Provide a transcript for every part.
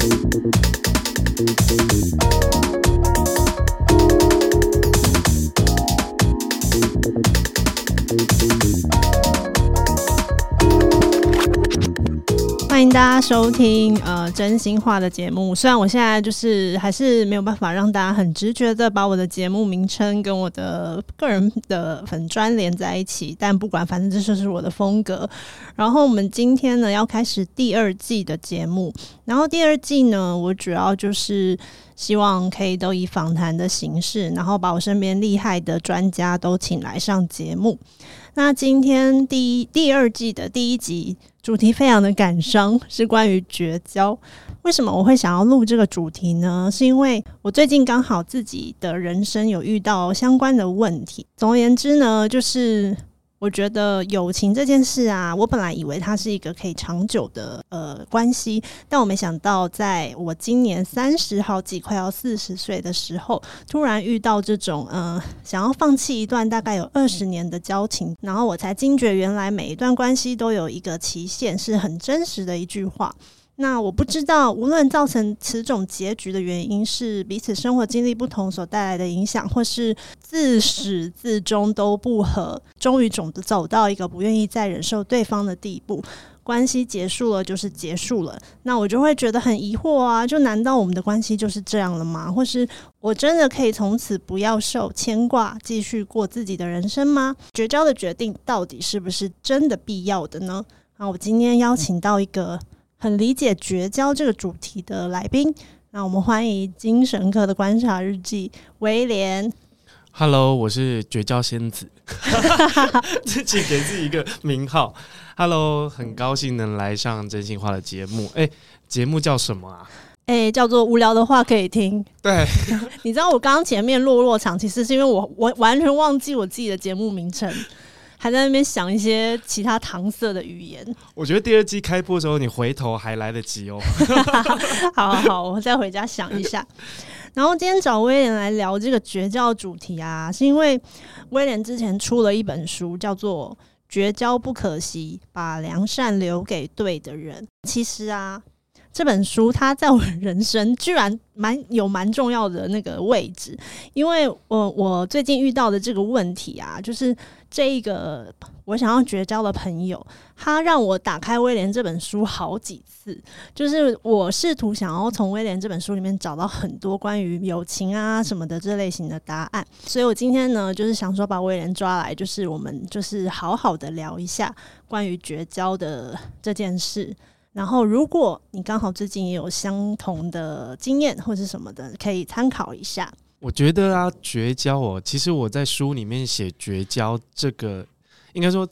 Thank you. 欢迎大家收听呃真心话的节目。虽然我现在就是还是没有办法让大家很直觉的把我的节目名称跟我的个人的粉砖连在一起，但不管，反正这就是我的风格。然后我们今天呢要开始第二季的节目，然后第二季呢，我主要就是希望可以都以访谈的形式，然后把我身边厉害的专家都请来上节目。那今天第一第二季的第一集主题非常的感伤，是关于绝交。为什么我会想要录这个主题呢？是因为我最近刚好自己的人生有遇到相关的问题。总而言之呢，就是我觉得友情这件事啊，我本来以为它是一个可以长久的呃关系，但我没想到，在我今年三十好几快要四十岁的时候，突然遇到这种呃想要放弃一段大概有二十年的交情，然后我才惊觉原来每一段关系都有一个期限，是很真实的一句话。那我不知道，无论造成此种结局的原因是彼此生活经历不同所带来的影响，或是自始至终都不合，终于总的走到一个不愿意再忍受对方的地步，关系结束了就是结束了。那我就会觉得很疑惑啊，就难道我们的关系就是这样了吗？或是我真的可以从此不要受牵挂，继续过自己的人生吗？绝交的决定到底是不是真的必要的呢？那我今天邀请到一个。很理解绝交这个主题的来宾，那我们欢迎精神科的观察日记威廉。Hello，我是绝交仙子，自己给自己一个名号。Hello，很高兴能来上真心话的节目。哎、节目叫什么啊？哎、叫做无聊的话可以听。对，你知道我刚刚前面落落场，其实是因为我我完全忘记我自己的节目名称，还在那边想一些其他搪塞的语言。我觉得第二季开播的时候，你回头还来得及哦。好好好，我再回家想一下。然后今天找威廉来聊这个绝交主题啊，是因为威廉之前出了一本书，叫做《绝交不可惜，把良善留给对的人》。其实啊，这本书它在我人生居然蛮有蛮重要的那个位置，因为我我最近遇到的这个问题啊，就是这一个我想要绝交的朋友，他让我打开威廉这本书好几次。就是我试图想要从威廉这本书里面找到很多关于友情啊什么的这类型的答案，所以我今天呢，就是想说把威廉抓来，就是我们就是好好的聊一下关于绝交的这件事。然后，如果你刚好最近也有相同的经验或是什么的，可以参考一下。我觉得啊，绝交哦，其实我在书里面写绝交这个，应该说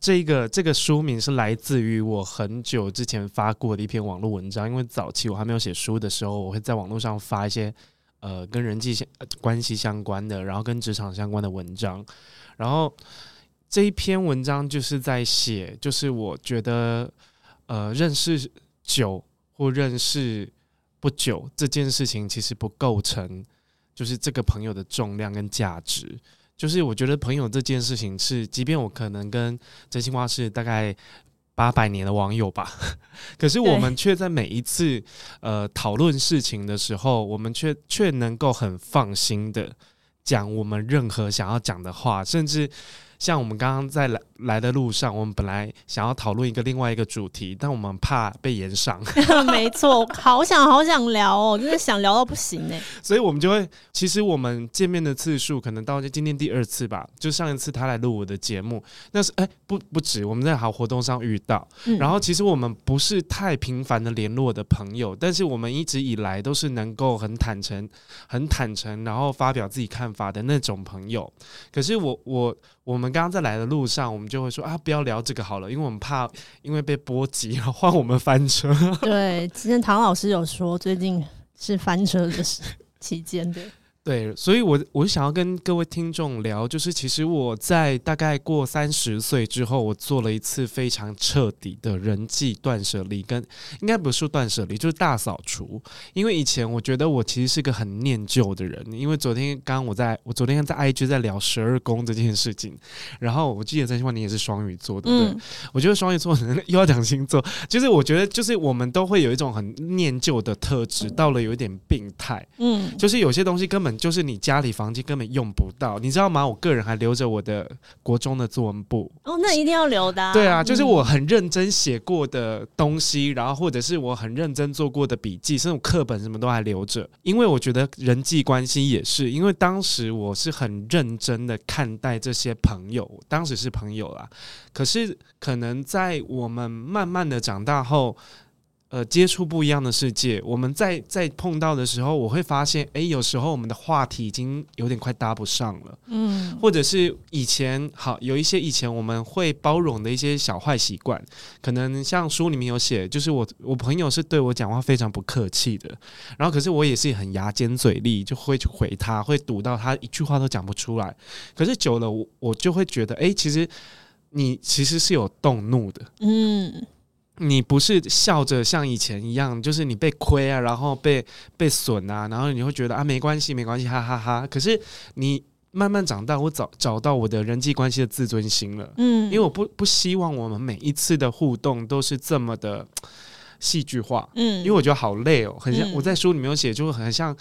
这个这个书名是来自于我很久之前发过的一篇网络文章。因为早期我还没有写书的时候，我会在网络上发一些呃跟人际相、关系相关的，然后跟职场相关的文章。然后这一篇文章就是在写，就是我觉得呃认识久或认识不久这件事情，其实不构成就是这个朋友的重量跟价值。就是我觉得朋友这件事情是，即便我可能跟真心话是大概八百年的网友吧，可是我们却在每一次呃讨论事情的时候，我们却却能够很放心的讲我们任何想要讲的话，甚至像我们刚刚在来来的路上，我们本来想要讨论一个另外一个主题，但我们怕被延上，没错，好想好想聊哦，真的想聊到不行哎、所以我们就会，其实我们见面的次数可能到今天第二次吧，就上一次他来录我的节目，那是哎、不不止，我们在好活动上遇到，嗯。然后其实我们不是太频繁的联络的朋友，但是我们一直以来都是能够很坦诚、很坦诚，然后发表自己看法的那种朋友。可是我我我们刚刚在来的路上，我们就会说啊，不要聊这个好了，因为我们怕因为被波及，然后换我们翻车。对，之前唐老师有说，最近是翻车的期间对。对，所以我我想要跟各位听众聊，就是其实我在大概过三十岁之后，我做了一次非常彻底的人际断舍离，跟应该不是断舍离，就是大扫除。因为以前我觉得我其实是个很念旧的人，因为昨天刚刚我在我昨天在 IG 在聊十二宫这件事情，然后我记得这句话你也是双鱼座，对不对？我觉得双鱼座 又要讲星座，就是我觉得就是我们都会有一种很念旧的特质，到了有一点病态，嗯，就是有些东西根本。就是你家里房间根本用不到，你知道吗？我个人还留着我的国中的作文簿哦，那一定要留的。对啊，就是我很认真写过的东西，然后或者是我很认真做过的笔记，甚至课本什么都还留着。因为我觉得人际关系也是，因为当时我是很认真的看待这些朋友，当时是朋友啦。可是可能在我们慢慢的长大后。呃，接触不一样的世界，我们在在碰到的时候，我会发现，哎，有时候我们的话题已经有点快搭不上了，嗯，或者是以前好有一些以前我们会包容的一些小坏习惯，可能像书里面有写，就是我我朋友是对我讲话非常不客气的，然后可是我也是很牙尖嘴利，就会去回他，会堵到他一句话都讲不出来，可是久了我我就会觉得，哎，其实你其实是有动怒的，嗯。你不是笑着像以前一样，就是你被亏啊，然后被被损啊，然后你会觉得啊没关系没关系哈哈哈。可是你慢慢长大，我找找到我的人际关系的自尊心了，嗯，因为我不不希望我们每一次的互动都是这么的 戏剧化，嗯，因为我觉得好累哦，很像我在书里面有写，就很像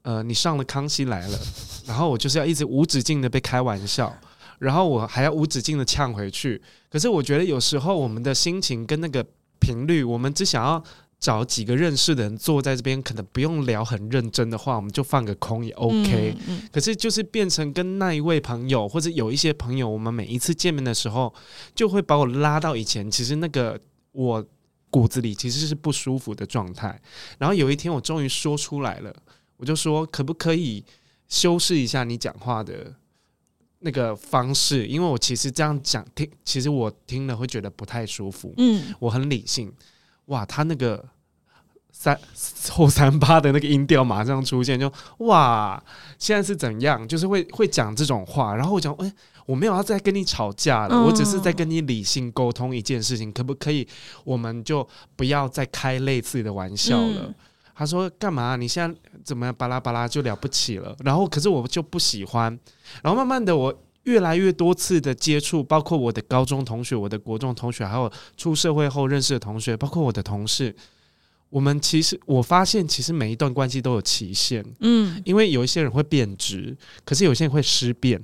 呃你上了康熙来了，然后我就是要一直无止境的被开玩笑。然后我还要无止境的呛回去，可是我觉得有时候我们的心情跟那个频率，我们只想要找几个认识的人坐在这边，可能不用聊很认真的话，我们就放个空也 OK。可是就是变成跟那一位朋友，或者有一些朋友，我们每一次见面的时候，就会把我拉到以前，其实那个我骨子里其实是不舒服的状态。然后有一天我终于说出来了，我就说可不可以修饰一下你讲话的。那个方式，因为我其实这样讲听，其实我听了会觉得不太舒服。嗯，我很理性。哇，他那个三后三八的那个音调马上出现，就哇，现在是怎样？就是会会讲这种话。然后我讲，哎，我没有要再跟你吵架了，我只是在跟你理性沟通一件事情，可不可以？我们就不要再开类似的玩笑了。他说：“干嘛？你现在怎么巴拉巴拉就了不起了？然后可是我就不喜欢。然后慢慢的，我越来越多次的接触，包括我的高中同学、我的国中同学，还有出社会后认识的同学，包括我的同事。我们其实我发现，其实每一段关系都有期限。嗯，因为有一些人会变质，可是有些人会失变。”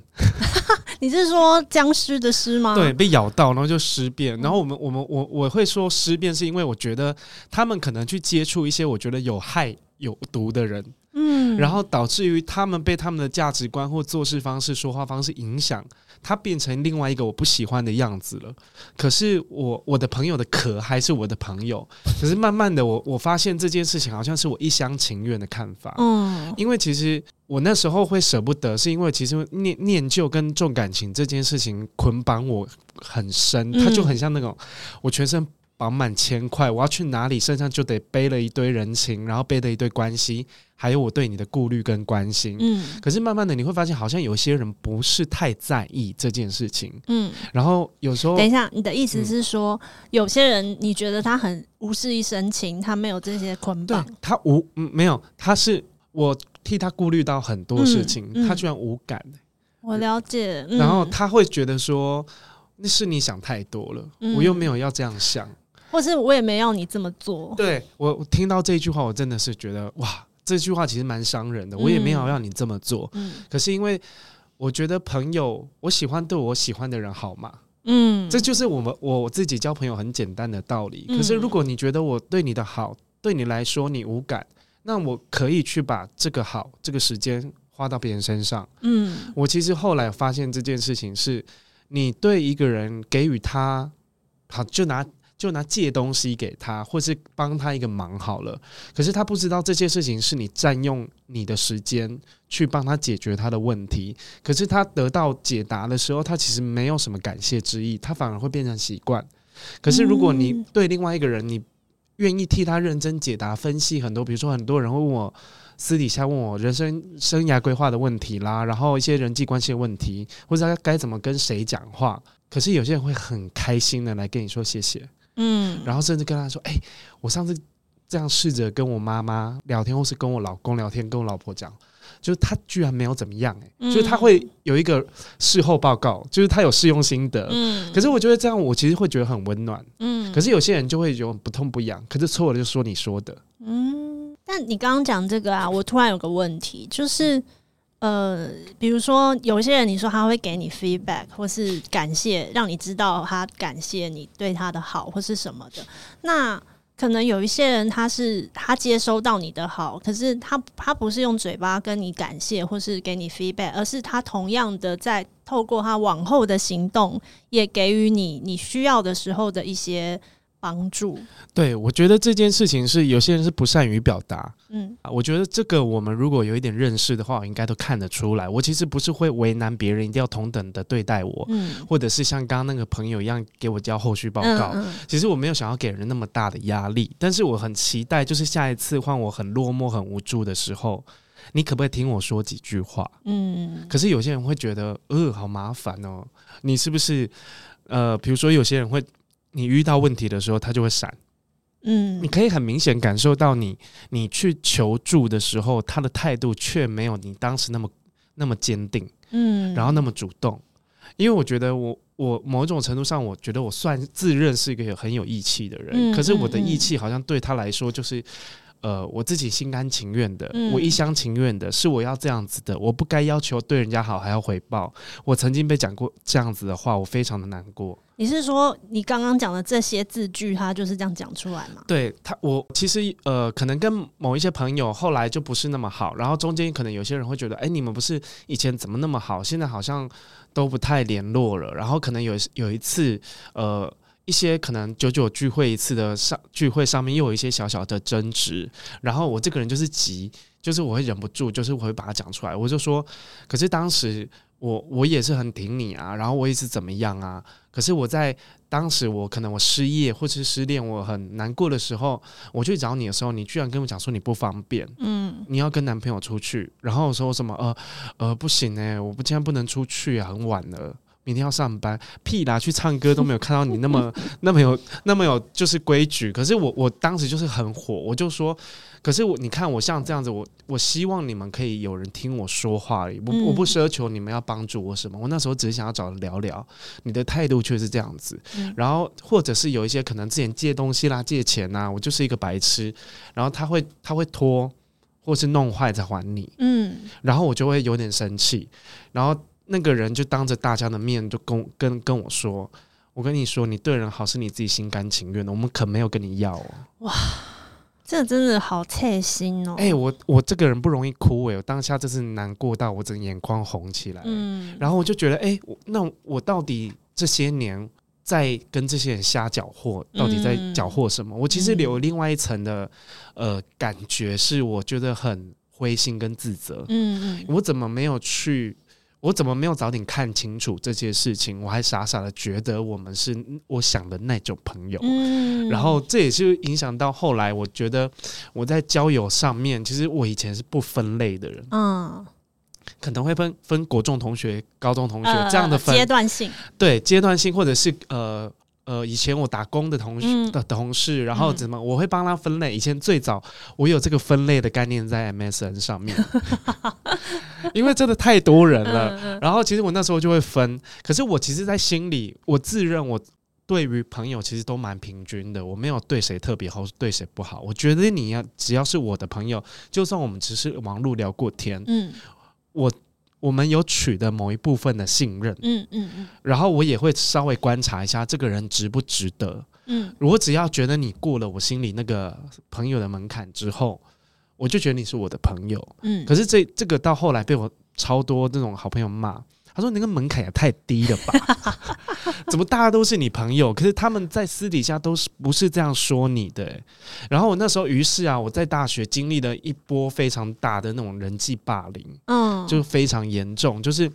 你是说僵尸的尸吗？对，被咬到，然后就尸变。然后我们，我们，我我会说尸变，是因为我觉得他们可能去接触一些我觉得有害、有毒的人，嗯，然后导致于他们被他们的价值观或做事方式、说话方式影响。他变成另外一个我不喜欢的样子了。可是我我的朋友的壳还是我的朋友。可是慢慢的，我我发现这件事情好像是我一厢情愿的看法。嗯，因为其实我那时候会舍不得，是因为其实念念旧跟重感情这件事情捆绑我很深，它就很像那种我全身。绑满千块，我要去哪里，身上就得背了一堆人情，然后背了一堆关系，还有我对你的顾虑跟关心。嗯，可是慢慢的你会发现，好像有些人不是太在意这件事情。嗯，然后有时候，等一下，你的意思是说，有些人你觉得他很无事一身情，他没有这些捆绑，他无没有，他是我替他顾虑到很多事情，他居然无感。我了解，然后他会觉得说，那是你想太多了，我又没有要这样想。或是我也没要你这么做。对我，听到这句话，我真的是觉得哇，这句话其实蛮伤人的。我也没有要你这么做，嗯。可是因为我觉得朋友，我喜欢对我喜欢的人好嘛，嗯。这就是我们我自己交朋友很简单的道理。可是如果你觉得我对你的好，对你来说你无感，那我可以去把这个好这个时间花到别人身上。嗯。我其实后来发现这件事情是，你对一个人给予他好，就拿。就拿借东西给他，或是帮他一个忙好了。可是他不知道这些事情是你占用你的时间去帮他解决他的问题。可是他得到解答的时候，他其实没有什么感谢之意，他反而会变成习惯。可是如果你对另外一个人，你愿意替他认真解答、分析很多，比如说很多人会问我私底下问我人生生涯规划的问题啦，然后一些人际关系的问题，或者他该怎么跟谁讲话。可是有些人会很开心的来跟你说谢谢，嗯，然后甚至跟他说：“哎、我上次这样试着跟我妈妈聊天，或是跟我老公聊天，跟我老婆讲，就是他居然没有怎么样、哎、嗯就是他会有一个事后报告，就是他有试用心得。嗯，可是我觉得这样，我其实会觉得很温暖。嗯，可是有些人就会有不痛不痒，可是错了就说你说的，嗯，但你刚刚讲这个啊，我突然有个问题，就是呃，比如说有些人你说他会给你 feedback 或是感谢，让你知道他感谢你对他的好或是什么的，那。可能有一些人，他是他接收到你的好，可是他他不是用嘴巴跟你感谢或是给你 feedback，而是他同样的在透过他往后的行动，也给予你你需要的时候的一些帮助。对我觉得这件事情是有些人是不善于表达嗯啊。我觉得这个我们如果有一点认识的话，我应该都看得出来。我其实不是会为难别人，一定要同等的对待我，嗯，或者是像刚刚那个朋友一样给我交后续报告。嗯嗯其实我没有想要给人那么大的压力，但是我很期待，就是下一次换我很落寞、很无助的时候，你可不可以听我说几句话？嗯可是有些人会觉得，呃，好麻烦哦。你是不是？呃，比如说有些人会，你遇到问题的时候，他就会闪。嗯你可以很明显感受到你，你去求助的时候，他的态度却没有你当时那么那么坚定，嗯然后那么主动。因为我觉得我我某种程度上，我觉得我算自认是一个有很有义气的人，嗯可是我的义气好像对他来说就是。呃，我自己心甘情愿的，嗯我一厢情愿的，是我要这样子的，我不该要求对人家好还要回报。我曾经被讲过这样子的话，我非常的难过。你是说你刚刚讲的这些字句，他就是这样讲出来吗？对他，我其实呃，可能跟某一些朋友后来就不是那么好，然后中间可能有些人会觉得，哎，你们不是以前怎么那么好，现在好像都不太联络了。然后可能有有一次，呃，一些可能久久聚会一次的上聚会上面又有一些小小的争执，然后我这个人就是急，就是我会忍不住，就是我会把它讲出来，我就说，可是当时我我也是很挺你啊，然后我也是怎么样啊，可是我在当时我可能我失业或是失恋，我很难过的时候，我去找你的时候，你居然跟我讲说你不方便，嗯你要跟男朋友出去，然后我说什么呃呃不行哎、我不今天不能出去啊，很晚了。明天要上班，屁啦！去唱歌都没有看到你那么 那么有那么有就是规矩。可是我我当时就是很火，我就说，可是我你看我像这样子，我我希望你们可以有人听我说话而已，我嗯我不奢求你们要帮助我什么。我那时候只是想要找人聊聊，你的态度却是这样子。嗯然后或者是有一些可能之前借东西啦、借钱呐，我就是一个白痴，然后他会他会拖，或是弄坏再还你，嗯然后我就会有点生气，然后那个人就当着大家的面就跟跟跟我说。我跟你说，你对人好是你自己心甘情愿的，我们可没有跟你要哦。哇这真的好贴心哦。哎、我我这个人不容易哭哎、我当下就是难过到我整个眼眶红起来。嗯，然后我就觉得，哎、我那我到底这些年在跟这些人瞎搅和，到底在搅和什么？我其实有另外一层的呃感觉，是我觉得很灰心跟自责。嗯嗯我怎么没有去？我怎么没有早点看清楚这些事情？我还傻傻的觉得我们是我想的那种朋友。嗯然后这也是影响到后来，我觉得我在交友上面，其实我以前是不分类的人，嗯，可能会分分国中同学、高中同学、呃这样的分阶段性，对阶段性，或者是呃呃，以前我打工的同事、嗯的同事，然后嗯怎么我会帮他分类。以前最早我有这个分类的概念在 MSN 上面，因为真的太多人了。然后其实我那时候就会分，可是我其实，在心里我自认我。对于朋友其实都蛮平均的，我没有对谁特别好，对谁不好。我觉得你要只要是我的朋友，就算我们只是网络聊过天，嗯我们有取得某一部分的信任，嗯嗯嗯然后我也会稍微观察一下这个人值不值得。嗯我只要觉得你过了我心里那个朋友的门槛之后，我就觉得你是我的朋友。嗯，可是这这个到后来被我超多这种好朋友骂，他说那个门槛也太低了吧？怎么大家都是你朋友，可是他们在私底下都是不是这样说你的欸、然后我那时候于是啊，我在大学经历了一波非常大的那种人际霸凌。嗯就非常严重，就是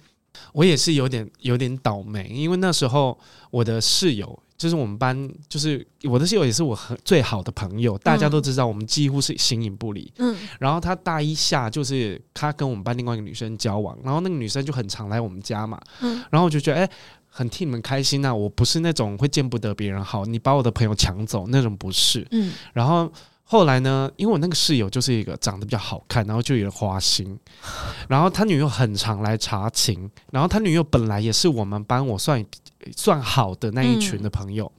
我也是有点有点倒霉，因为那时候我的室友就是我们班，就是我的室友也是我很最好的朋友，大家都知道我们几乎是形影不离。嗯然后他大一下就是他跟我们班另外一个女生交往，然后那个女生就很常来我们家嘛，嗯然后我就觉得哎。很替你们开心呐、我不是那种会见不得别人好，你把我的朋友抢走那种不是。嗯然后后来呢，因为我那个室友就是一个长得比较好看，然后就有点花心，然后他女友很常来查寝，然后他女友本来也是我们班我算算好的那一群的朋友，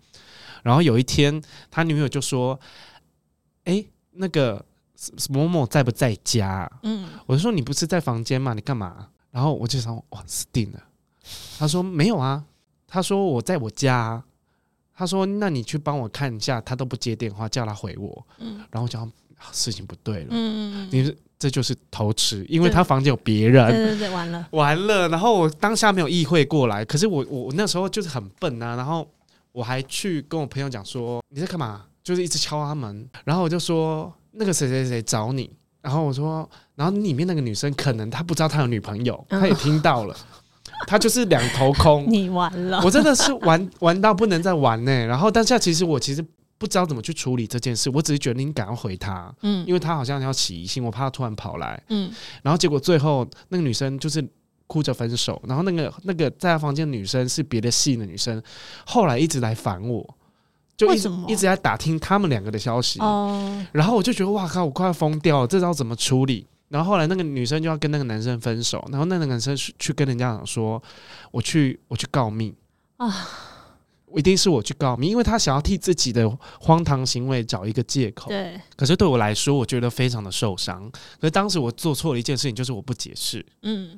然后有一天他女友就说：“哎，那个某某在不在家啊、嗯我就说：“你不是在房间吗？你干嘛？”然后我就想：“哇，死定了。”他说：“没有啊。”他说：“我在我家啊。”他说：“那你去帮我看一下，他都不接电话，叫他回我。”嗯。然后我讲啊事情不对了，嗯，你是这就是偷吃，因为他房间有别对人。对对，完了，完了，然后我当下没有意会过来，可是我我我那时候就是很笨啊，然后我还去跟我朋友讲说你在干嘛，就是一直敲他门，然后我就说那个谁谁谁找你，然后我说，然后里面那个女生可能她不知道她有女朋友，她也听到了，她就是两头空，你完了，我真的是玩玩到不能再玩呢、然后当下其实我其实不知道怎么去处理这件事，我只是觉得你赶快回他，嗯因为他好像要起疑心，我怕他突然跑来。嗯然后结果最后那个女生就是哭着分手，然后那个那个在他房间的女生是别的系的女生，后来一直来烦我，就一直一直在打听他们两个的消息。哦，然后我就觉得哇靠，我快要疯掉了，这招怎么处理？然后后来那个女生就要跟那个男生分手，然后那个男生去去跟人家讲说，我去我去告密啊，一定是我去告密，因为他想要替自己的荒唐行为找一个借口。对，可是对我来说，我觉得非常的受伤。可是当时我做错了一件事情，就是我不解释。嗯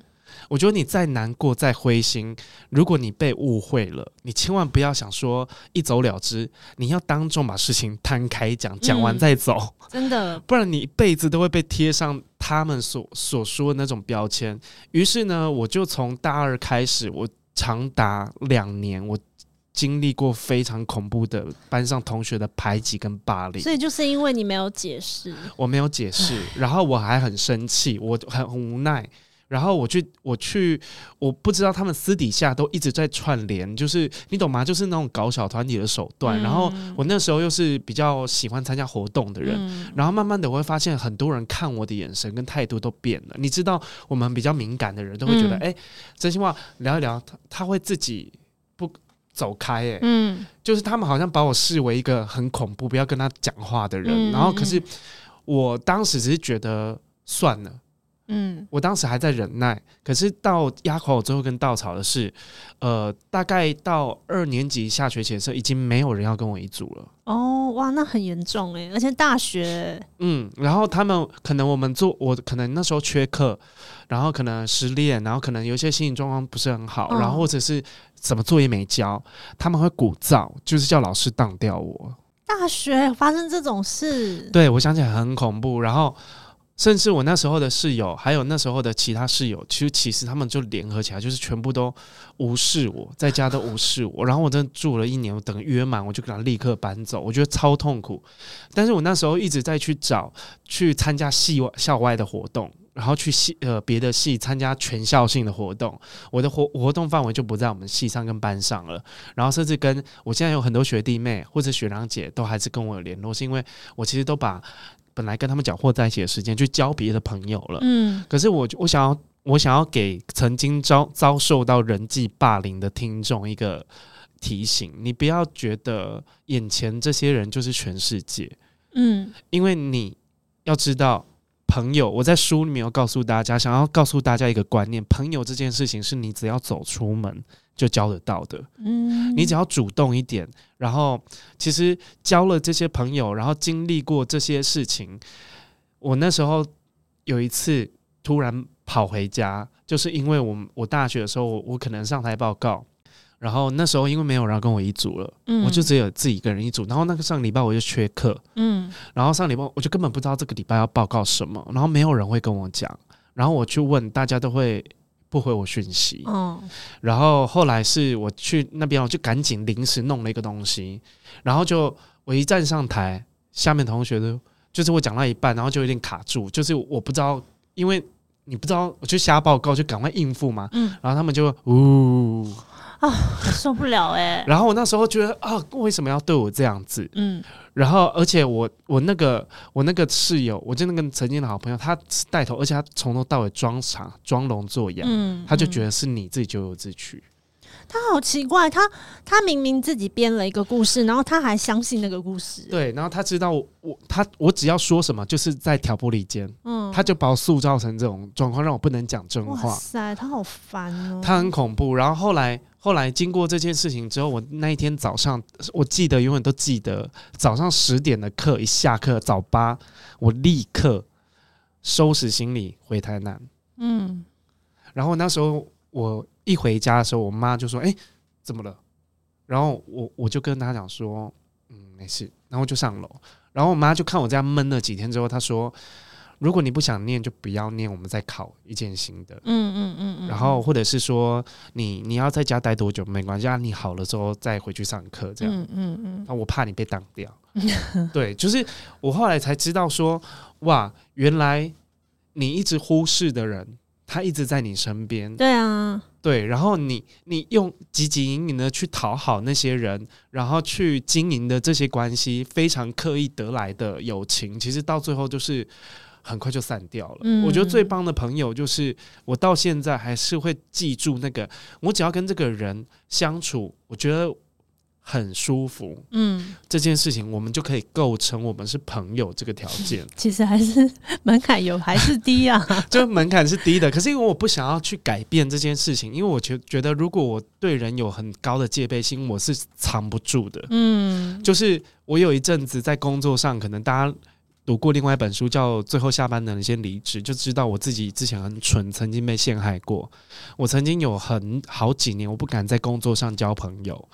我觉得你再难过、再灰心，如果你被误会了，你千万不要想说一走了之，你要当众把事情摊开讲，讲完再走，真的，不然你一辈子都会被贴上他们所所说的那种标签。于是呢，我就从大二开始，我长达两年，我经历过非常恐怖的班上同学的排挤跟霸凌。所以就是因为你没有解释，我没有解释，然后我还很生气，我很很无奈。然后我去，我去，我不知道他们私底下都一直在串联，就是你懂吗？就是那种搞小团体的手段。嗯然后我那时候又是比较喜欢参加活动的人，嗯然后慢慢的我会发现很多人看我的眼神跟态度都变了。你知道，我们比较敏感的人都会觉得，嗯哎、真心话聊一聊，他他会自己不走开、哎、嗯就是他们好像把我视为一个很恐怖、不要跟他讲话的人。嗯然后可是我当时只是觉得算了，嗯我当时还在忍耐。可是到压垮我最后根稻草的是，呃，大概到二年级下学期的时候，已经没有人要跟我一组了。哦哇，那很严重哎，而且大学，嗯，然后他们可能我们做，我可能那时候缺课，然后可能失恋，然后可能有一些心理状况不是很好，嗯然后或者是什么作业没交，他们会鼓噪，就是叫老师当掉我。大学发生这种事，对我想起来很恐怖，然后甚至我那时候的室友，还有那时候的其他室友，其实其实他们就联合起来，就是全部都无视我，在家都无视我。然后我真的住了一年，我等约满我就给他立刻搬走，我觉得超痛苦。但是我那时候一直在去找去参加系外校外的活动。然后去系呃别的系参加全校性的活动，我的活活动范围就不在我们系上跟班上了。然后甚至跟我现在有很多学弟妹或者学长姐都还是跟我有联络，是因为我其实都把本来跟他们搅和在一起的时间去交别的朋友了。嗯可是我我想要我想要给曾经遭遭受到人际霸凌的听众一个提醒：你不要觉得眼前这些人就是全世界，嗯因为你要知道。朋友，我在书里面有告诉大家，想要告诉大家一个观念：朋友这件事情是你只要走出门就交得到的。嗯，你只要主动一点，然后其实交了这些朋友，然后经历过这些事情，我那时候有一次突然跑回家，就是因为我我大学的时候，我我可能上台报告，然后那时候因为没有人跟我一组了，嗯。我就只有自己一个人一组，然后那个上个礼拜我就缺课，嗯。然后上礼拜我就根本不知道这个礼拜要报告什么，然后没有人会跟我讲，然后我去问，大家都会不回我讯息，嗯。然后后来是我去那边，我就赶紧临时弄了一个东西，然后就我一站上台，下面同学都就是我讲到一半，然后就有点卡住，就是我不知道，因为你不知道，我就瞎报告，就赶快应付嘛，嗯。然后他们就呜，我受不了哎、然后我那时候觉得啊，为什么要对我这样子？嗯然后，而且我我那个我那个室友，我就那个曾经的好朋友，他带头，而且他从头到尾装傻装聋作哑，嗯，他就觉得得是你自己咎由自取。他好奇怪，他他明明自己编了一个故事，然后他还相信那个故事，对，然后他知道我我他我只要说什么，就是在挑拨离间，嗯，他就把我塑造成这种状况，让我不能讲真话哇话。塞，他好烦哦，他很恐怖。然后后来后来经过这件事情之后，我那一天早上，我记得永远都记得，早上十点的课一下课早八，我立刻收拾行李回台南。嗯然后那时候我一回家的时候，我妈就说：“哎、怎么了？”然后我我就跟她讲说：“嗯，没事。”然后就上楼。然后我妈就看我这样闷了几天之后，她说：“如果你不想念，就不要念，我们再考一件新的。”嗯嗯嗯嗯，然后或者是说你你要在家待多久没关系，啊，你好了之后再回去上课这样。嗯嗯嗯那、我怕你被挡掉。对，就是我后来才知道说，哇，原来你一直忽视的人，他一直在你身边。对啊，对，然后你你用汲汲营营的去讨好那些人，然后去经营的这些关系，非常刻意得来的友情，其实到最后就是很快就散掉了。嗯我觉得最棒的朋友就是我到现在还是会记住那个，我只要跟这个人相处，我觉得很舒服，嗯，这件事情我们就可以构成我们是朋友这个条件。其实还是门槛有还是低啊，就门槛是低的，可是因为我不想要去改变这件事情，因为我觉觉得如果我对人有很高的戒备心，我是藏不住的。嗯，就是我有一阵子在工作上，可能大家读过另外一本书叫《最后下班的人先离职》，就知道我自己之前很蠢，曾经被陷害过。我曾经有很好几年，我不敢在工作上交朋友。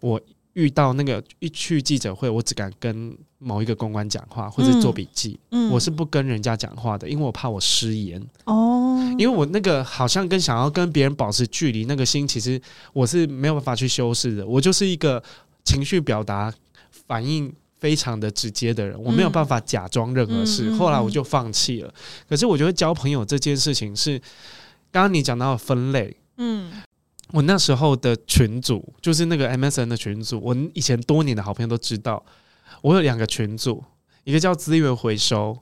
我遇到那个一去记者会，我只敢跟某一个公关讲话或者做笔记，嗯我是不跟人家讲话的，因为我怕我失言。哦，因为我那个好像跟想要跟别人保持距离那个心，其实我是没有办法去修饰的。我就是一个情绪表达反应非常的直接的人，我没有办法假装任何事。后来我就放弃了。可是我觉得交朋友这件事情是，刚刚你讲到分类。嗯我那时候的群组就是那个 MSN 的群组，我以前多年的好朋友都知道，我有两个群组，一个叫资源回收，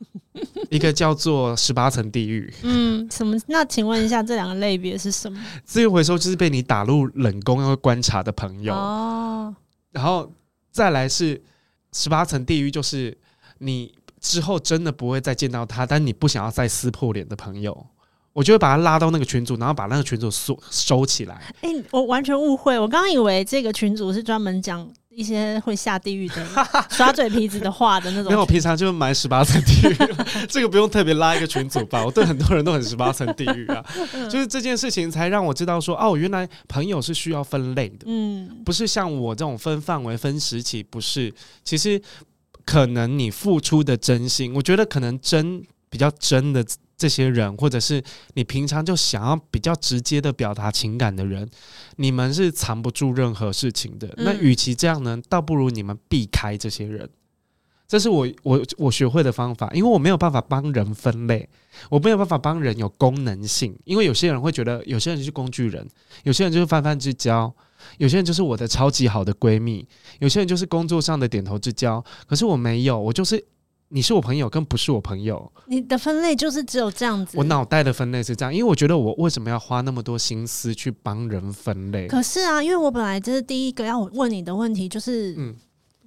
一个叫做十八层地狱。嗯，什么？那请问一下，这两个类别是什么？资源回收就是被你打入冷宫要观察的朋友，哦，然后再来是十八层地狱，就是你之后真的不会再见到他，但你不想要再撕破脸的朋友，我就会把他拉到那个群组，然后把那个群组收收起来。哎、我完全误会，我刚刚以为这个群组是专门讲一些会下地狱的 耍嘴皮子的话的那种没有，我。平常就蛮十八层地狱，这个不用特别拉一个群组吧。我对很多人都很十八层地狱啊，就是这件事情才让我知道说，哦，原来朋友是需要分类的。嗯不是像我这种分范围、分时期，不是。其实可能你付出的真心，我觉得可能真比较真的这些人，或者是你平常就想要比较直接的表达情感的人，你们是藏不住任何事情的。嗯那与其这样呢，倒不如你们避开这些人。这是我我我学会的方法，因为我没有办法帮人分类，我没有办法帮人有功能性，因为有些人会觉得，有些人是工具人，有些人就是泛泛之交，有些人就是我的超级好的闺蜜，有些人就是工作上的点头之交。可是我没有，我就是你是我朋友，跟不是我朋友。你的分类就是只有这样子。我脑袋的分类是这样，因为我觉得我为什么要花那么多心思去帮人分类？可是啊，因为我本来这是第一个要问你的问题，就是嗯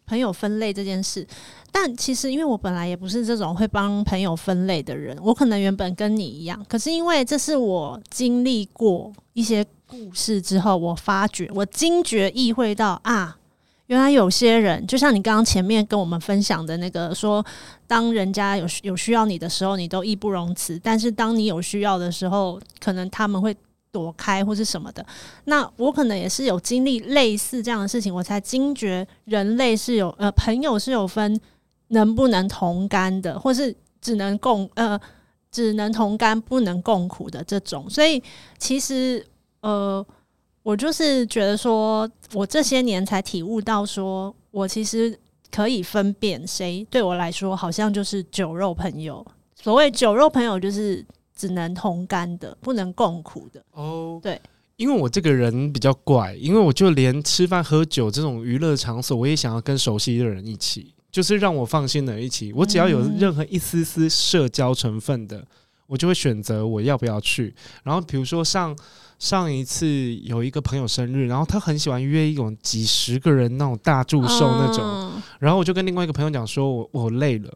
朋友分类这件事。但其实因为我本来也不是这种会帮朋友分类的人，我可能原本跟你一样，可是因为这是我经历过一些故事之后，我发觉我惊觉意会到啊。原来有些人，就像你刚刚前面跟我们分享的那个，说当人家有有需要你的时候，你都义不容辞；但是当你有需要的时候，可能他们会躲开或是什么的。那我可能也是有经历类似这样的事情，我才惊觉人类是有呃朋友是有分能不能同甘的，或是只能共呃只能同甘不能共苦的这种。所以其实呃，我就是觉得说，我这些年才体悟到说，我其实可以分辨谁对我来说好像就是酒肉朋友。所谓酒肉朋友，就是只能同甘的，不能共苦的。哦，对，因为我这个人比较怪，因为我就连吃饭喝酒这种娱乐场所，我也想要跟熟悉的人一起，就是让我放心的一起。我只要有任何一丝丝社交成分的，我就会选择我要不要去。然后比如说上上一次有一个朋友生日，然后他很喜欢约一种几十个人那种大祝寿那种，嗯然后我就跟另外一个朋友讲说，我我累了。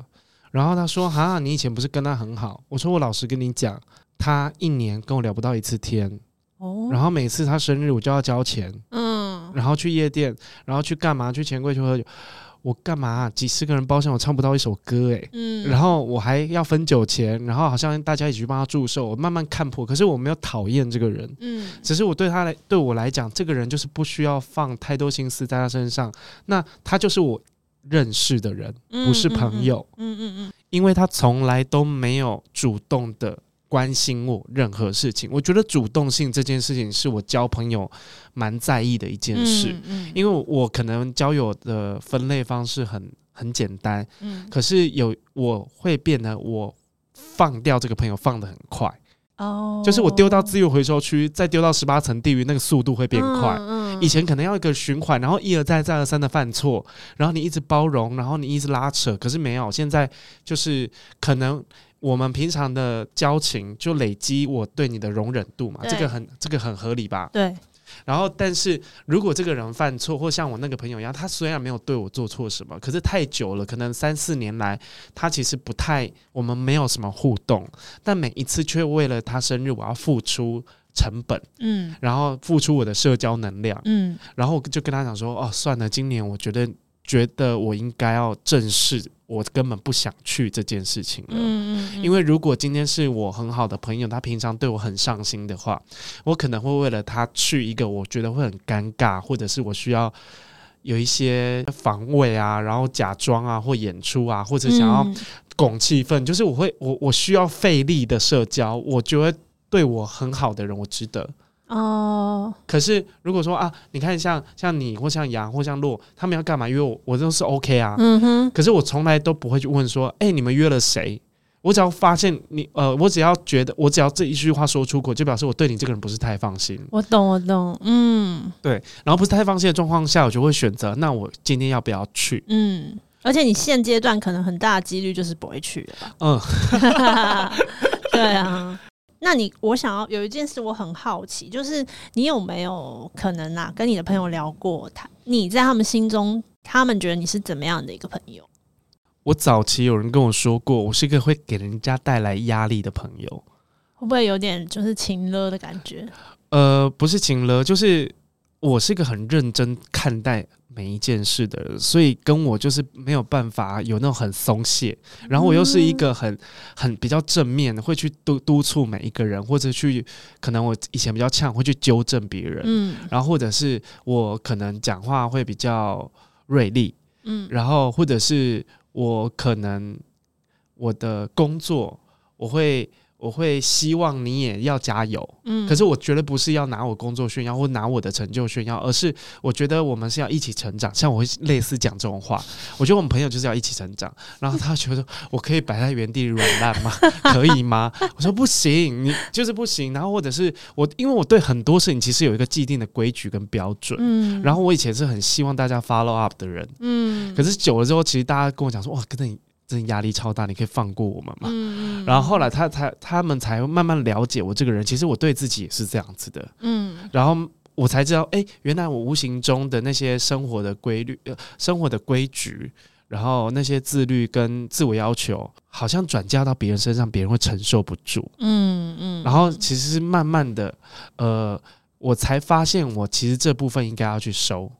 然后他说：“哈，你以前不是跟他很好？”我说：“我老实跟你讲，他一年跟我聊不到一次天。哦，然后每次他生日，我就要交钱，嗯，然后去夜店，然后去干嘛？去钱柜去喝酒。我干嘛、几十个人包厢，我唱不到一首歌诶、嗯，然后我还要分酒钱，然后好像大家一起去帮他祝寿，我慢慢看破。可是我没有讨厌这个人，嗯。只是我对他来对我来讲，这个人就是不需要放太多心思在他身上。那他就是我认识的人，不是朋友，嗯嗯嗯因为他从来都没有主动的关心我任何事情。我觉得主动性这件事情是我交朋友蛮在意的一件嗯，事，嗯因为我可能交友的分类方式很很简单，嗯。可是有我会变得我放掉这个朋友放的很快，哦，就是我丢到资源回收区，再丢到十八层地狱，那个速度会变快。嗯。以前可能要一个循环，然后一而再再而三的犯错，然后你一直包容，然后你一直拉扯，可是没有，现在就是可能我们平常的交情就累积我对你的容忍度嘛，这个很这个很合理吧？对，然后，但是如果这个人犯错，或像我那个朋友一样，他虽然没有对我做错什么，可是太久了，可能三四年来，他其实不太，我们没有什么互动，但每一次却为了他生日，我要付出成本，嗯。然后付出我的社交能量，嗯。然后我就跟他讲说，哦，算了，今年我觉得觉得我应该要正视，我根本不想去这件事情了。嗯嗯，因为如果今天是我很好的朋友，他平常对我很上心的话，我可能会为了他去一个我觉得会很尴尬，或者是我需要有一些防卫啊，然后假装啊或演出啊，或者想要嗯拱气氛，就是我会我我需要费力的社交，我觉得对我很好的人，我值得。哦，可是如果说啊，你看像像你或像杨或像洛，他们要干嘛？约我，我都是 OK 啊。嗯哼，可是我从来都不会去问说，哎、你们约了谁？我只要发现你，呃，我只要觉得，我只要这一句话说出口，就表示我对你这个人不是太放心。我懂我懂，嗯对，然后不是太放心的状况下，我就会选择，那我今天要不要去？嗯，而且你现阶段可能很大的几率就是不会去？嗯，对啊。那你，我想要有一件事我很好奇，就是你有没有可能啊，跟你的朋友聊过他，你在他们心中，他们觉得你是怎么样的一个朋友？我早期有人跟我说过，我是一个会给人家带来压力的朋友。会不会有点就是情勒的感觉？呃，不是情了，就是我是一个很认真看待每一件事的人，所以跟我就是没有办法有那种很松懈。然后我又是一个很很比较正面，会去督督促每一个人，或者去可能我以前比较呛，会去纠正别人。嗯然后或者是我可能讲话会比较锐利，嗯然后或者是我可能我的工作我会我会希望你也要加油，嗯可是我绝对不是要拿我工作炫耀或拿我的成就炫耀，而是我觉得我们是要一起成长。像我会类似讲这种话，我觉得我们朋友就是要一起成长。然后他觉得我可以摆在原地软烂吗？可以吗？我说不行，你就是不行。然后或者是我，因为我对很多事情其实有一个既定的规矩跟标准。嗯然后我以前是很希望大家 follow up 的人，嗯可是久了之后，其实大家跟我讲说，哇，真的真的压力超大，你可以放过我们吗？嗯然后后来他才他们才慢慢了解我这个人，其实我对自己也是这样子的，嗯。然后我才知道，哎，原来我无形中的那些生活的规律、呃、生活的规矩，然后那些自律跟自我要求，好像转嫁到别人身上，别人会承受不住。嗯嗯，然后其实是慢慢的，呃，我才发现我其实这部分应该要去收，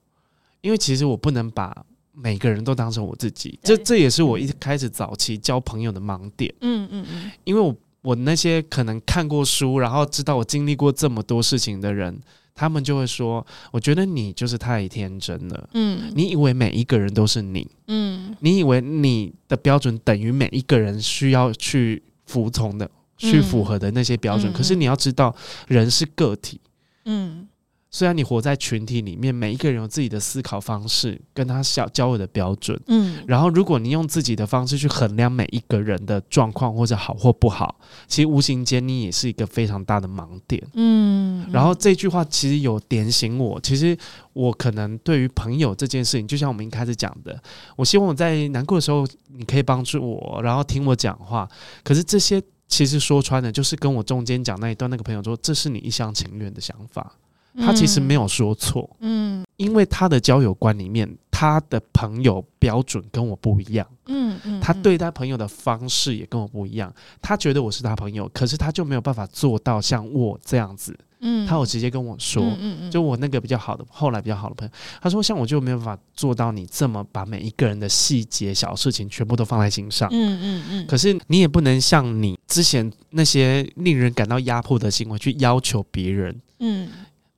因为其实我不能把每个人都当成我自己，这这也是我一开始早期交朋友的盲点，嗯嗯嗯。因为我我那些可能看过书，然后知道我经历过这么多事情的人，他们就会说，我觉得你就是太天真了。嗯。你以为每一个人都是你，嗯。你以为你的标准等于每一个人需要去服从的、去符合的那些标准。嗯。可是你要知道，人是个体，嗯虽然你活在群体里面，每一个人有自己的思考方式，跟他交交友的标准。嗯然后，如果你用自己的方式去衡量每一个人的状况或者好或不好，其实无形间你也是一个非常大的盲点。嗯，然后这句话其实有点醒我，其实我可能对于朋友这件事情，就像我们一开始讲的，我希望我在难过的时候你可以帮助我，然后听我讲话。可是这些其实说穿了，就是跟我中间讲那一段那个朋友说，这是你一厢情愿的想法，他其实没有说错，嗯。因为他的交友观里面，他的朋友标准跟我不一样。嗯嗯，他对待朋友的方式也跟我不一样，他觉得我是他朋友，可是他就没有办法做到像我这样子。嗯，他有直接跟我说，嗯嗯。就我那个比较好的，后来比较好的朋友，他说像我就没有办法做到你这么把每一个人的细节小事情全部都放在心上。嗯嗯嗯，可是你也不能像你之前那些令人感到压迫的行为去要求别人，嗯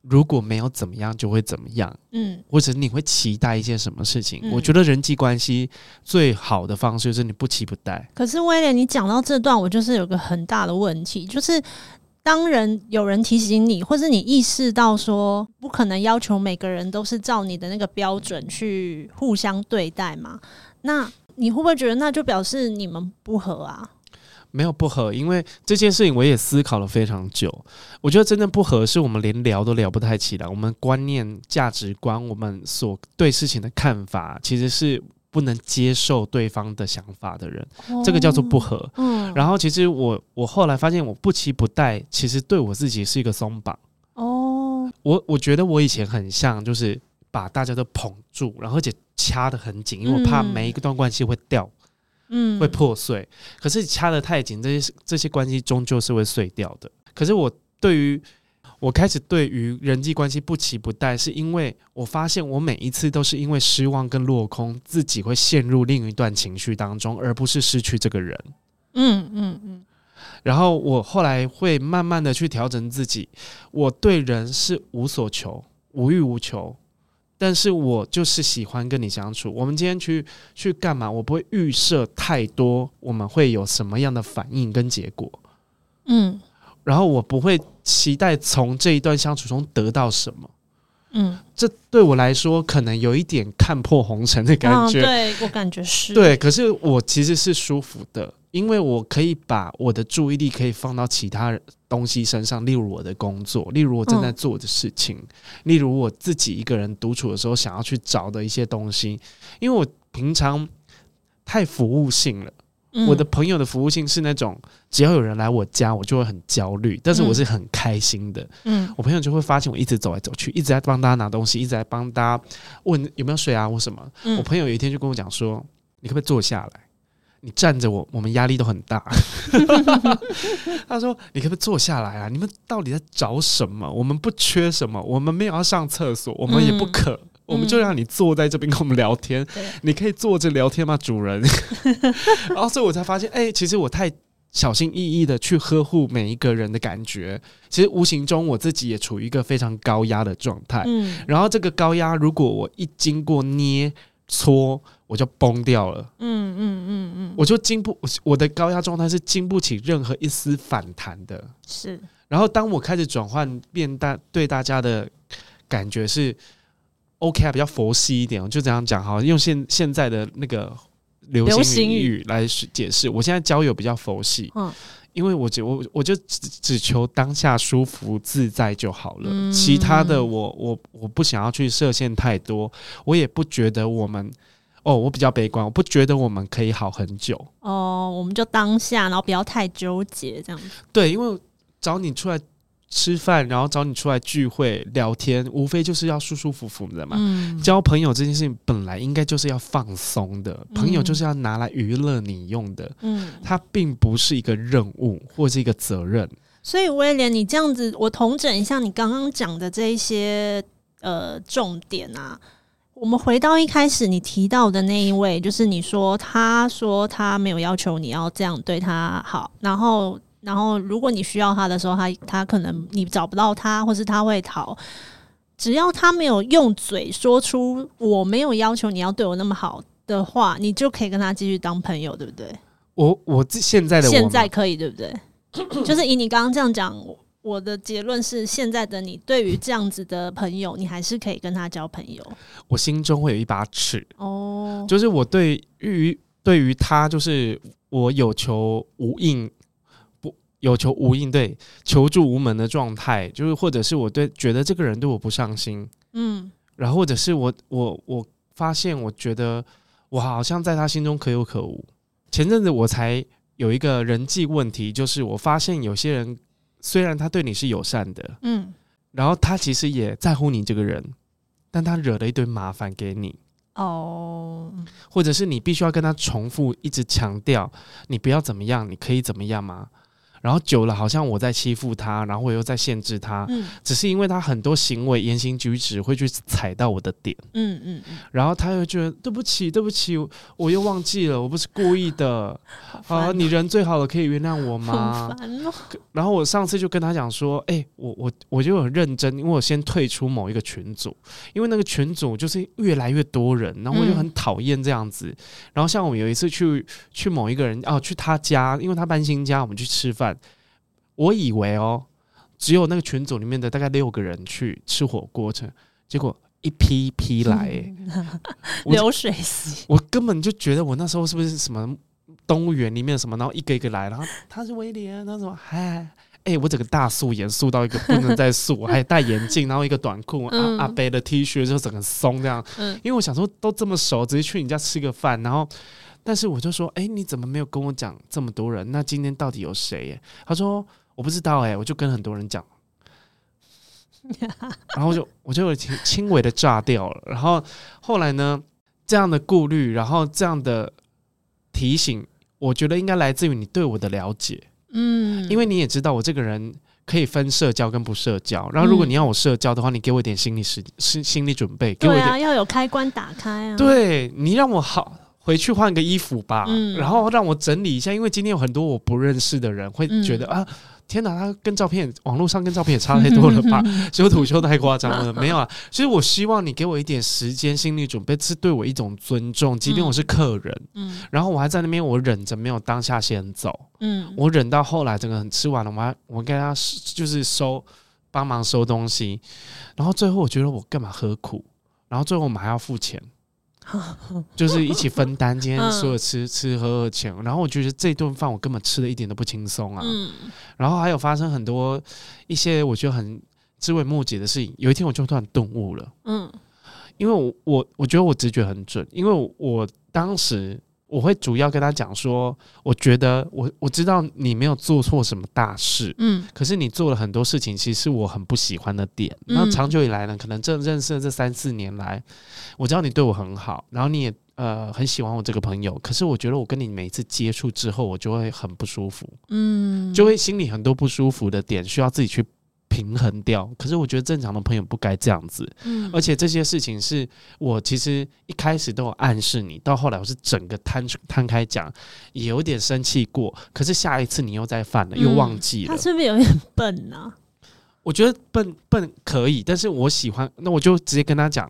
如果没有怎么样就会怎么样，嗯或者你会期待一些什么事情。嗯我觉得人际关系最好的方式就是你不期不待。可是威廉，你讲到这段，我就是有个很大的问题，就是当人有人提醒你，或是你意识到说不可能要求每个人都是照你的那个标准去互相对待嘛，那你会不会觉得那就表示你们不合啊？没有不合，因为这件事情我也思考了非常久。我觉得真正不合，是我们连聊都聊不太起来。我们观念、价值观，我们所对事情的看法，其实是不能接受对方的想法的人，这个叫做不合。嗯，然后，其实我我后来发现，我不期不待，其实对我自己是一个松绑。哦，我我觉得我以前很像，就是把大家都捧住，然后而且掐得很紧，因为我怕嗯每一段关系会掉。嗯，会破碎。可是掐得太紧，这些这些关系终究是会碎掉的。可是我对于我开始对于人际关系不期不待，是因为我发现我每一次都是因为失望跟落空，自己会陷入另一段情绪当中，而不是失去这个人。嗯嗯嗯然后我后来会慢慢的去调整自己，我对人是无所求、无欲无求，但是我就是喜欢跟你相处。我们今天去去干嘛？我不会预设太多，我们会有什么样的反应跟结果，嗯然后我不会期待从这一段相处中得到什么。嗯，这对我来说，可能有一点看破红尘的感觉。嗯对我感觉是，对，可是我其实是舒服的，因为我可以把我的注意力可以放到其他东西身上，例如我的工作，例如我正在做的事情，例如我自己一个人独处的时候想要去找的一些东西。因为我平常太服务性了，嗯我的朋友的服务性是那种只要有人来我家，我就会很焦虑，但是我是很开心的。嗯我朋友就会发现我一直走来走去，一直在帮大家拿东西，一直在帮大家问有没有水啊或什么。嗯我朋友有一天就跟我讲说：“你可不可以坐下来？你站着我，我们压力都很大。”他说：“你可不可以坐下来啊？你们到底在找什么？我们不缺什么，我们没有要上厕所，我们也不渴。我们就让你坐在这边跟我们聊天，对你可以坐着聊天吗，主人？然后所以我才发现，哎、其实我太小心翼翼的去呵护每一个人的感觉，其实无形中我自己也处于一个非常高压的状态。嗯然后这个高压，如果我一经过捏搓，我就崩掉了，嗯嗯嗯嗯，我就经不我的高压状态是经不起任何一丝反弹的。是。然后当我开始转换变大，对大家的感觉是 OK 啊，比较佛系一点，我就这样讲哈，用现现在的那个流流行语来解释。我现在交友比较佛系，嗯因为我就我我就只只求当下舒服自在就好了，嗯其他的我我我不想要去设限太多，我也不觉得我们哦，我比较悲观，我不觉得我们可以好很久。哦，我们就当下，然后不要太纠结这样子。对，因为找你出来吃饭，然后找你出来聚会聊天，无非就是要舒舒服服的嘛。嗯交朋友这件事情本来应该就是要放松的，朋友嗯就是要拿来娱乐你用的，嗯，它并不是一个任务或是一个责任。所以威廉，你这样子，我统整一下你刚刚讲的这一些呃重点啊。我们回到一开始你提到的那一位，就是你说他说他没有要求你要这样对他好，然后然后如果你需要他的时候，他他可能你找不到他，或是他会逃。只要他没有用嘴说出我没有要求你要对我那么好的话，你就可以跟他继续当朋友，对不对？我我现在的我现在可以，对不对？就是以你刚刚这样讲，我我的结论是，现在的你对于这样子的朋友，你还是可以跟他交朋友我心中会有一把尺，哦。就是我对于对于他，就是我有求无应，不有求无应，对求助无门的状态，就是或者是我对觉得这个人对我不上心，嗯然后或者是我我我发现我觉得我好像在他心中可有可无。前阵子我才有一个人际问题，就是我发现有些人虽然他对你是友善的，嗯然后他其实也在乎你这个人，但他惹了一堆麻烦给你。哦，或者是你必须要跟他重复，一直强调你不要怎么样，你可以怎么样吗？然后久了，好像我在欺负他，然后我又在限制他，嗯只是因为他很多行为、言行举止会去踩到我的点，嗯嗯嗯，然后他又觉得对不起，对不起，我又忘记了，我不是故意的啊！好烦你人最好了，可以原谅我好吗？然后我上次就跟他讲说，哎、我我我就很认真，因为我先退出某一个群组，因为那个群组就是越来越多人，然后我就很讨厌这样子。然后像我们有一次去去某一个人哦，去他家，因为他搬新家，我们去吃饭，我以为哦，只有那个群组里面的大概六个人去吃火锅去，结果一批一批来、欸流水席，我根本就觉得我那时候是不是什么动物园里面什么，然后一个一个来，然后他是威廉，他什么嗨。哎、我整个大素颜素到一个不能再素，我还戴眼镜，然后一个短裤，嗯啊阿贝的 T 恤就整个松这样。嗯因为我想说都这么熟，直接去你家吃个饭，然后，但是我就说，哎、你怎么没有跟我讲这么多人？那今天到底有谁？耶？他说我不知道，哎，我就跟很多人讲，然后就我就有轻轻微的炸掉了。然后后来呢，这样的顾虑，然后这样的提醒，我觉得应该来自于你对我的了解，嗯，因为你也知道我这个人。可以分社交跟不社交，然后如果嗯你要我社交的话，你给我一点心理时心心理准备，给我一点要有开关打开啊。，对你让我好回去换个衣服吧，嗯然后让我整理一下，因为今天有很多我不认识的人会觉得、嗯啊，天哪，他跟照片网络上跟照片也差太多了吧，修图修太夸张了，没有啊。所以我希望你给我一点时间、心理准备，是对我一种尊重，即便我是客人，嗯然后我还在那边，我忍着没有当下先走，嗯，我忍到后来整个很吃完了，我还我跟他就是收帮忙收东西，然后最后我觉得我干嘛何苦，然后最后我们还要付钱。就是一起分担今天嗯所有吃吃喝喝钱，然后我觉得这顿饭我根本吃的一点都不轻松啊，嗯。然后还有发生很多一些我觉得很枝微末节的事情。有一天我就突然顿悟了，嗯。因为我我我觉得我直觉很准，因为我我当时我会主要跟他讲说，我觉得我我知道你没有做错什么大事，嗯可是你做了很多事情，其实是我很不喜欢的点。嗯那长久以来呢，可能这认识的这三四年来，我知道你对我很好，然后你也呃很喜欢我这个朋友。可是我觉得我跟你每一次接触之后，我就会很不舒服，嗯，就会心里很多不舒服的点需要自己去平衡掉。可是我觉得正常的朋友不该这样子，嗯，而且这些事情是我其实一开始都有暗示你，到后来我是整个摊摊开讲，也有点生气过。可是下一次你又再犯了，又忘记了。他是不是有点笨啊？我觉得笨笨可以，但是我喜欢，那我就直接跟他讲。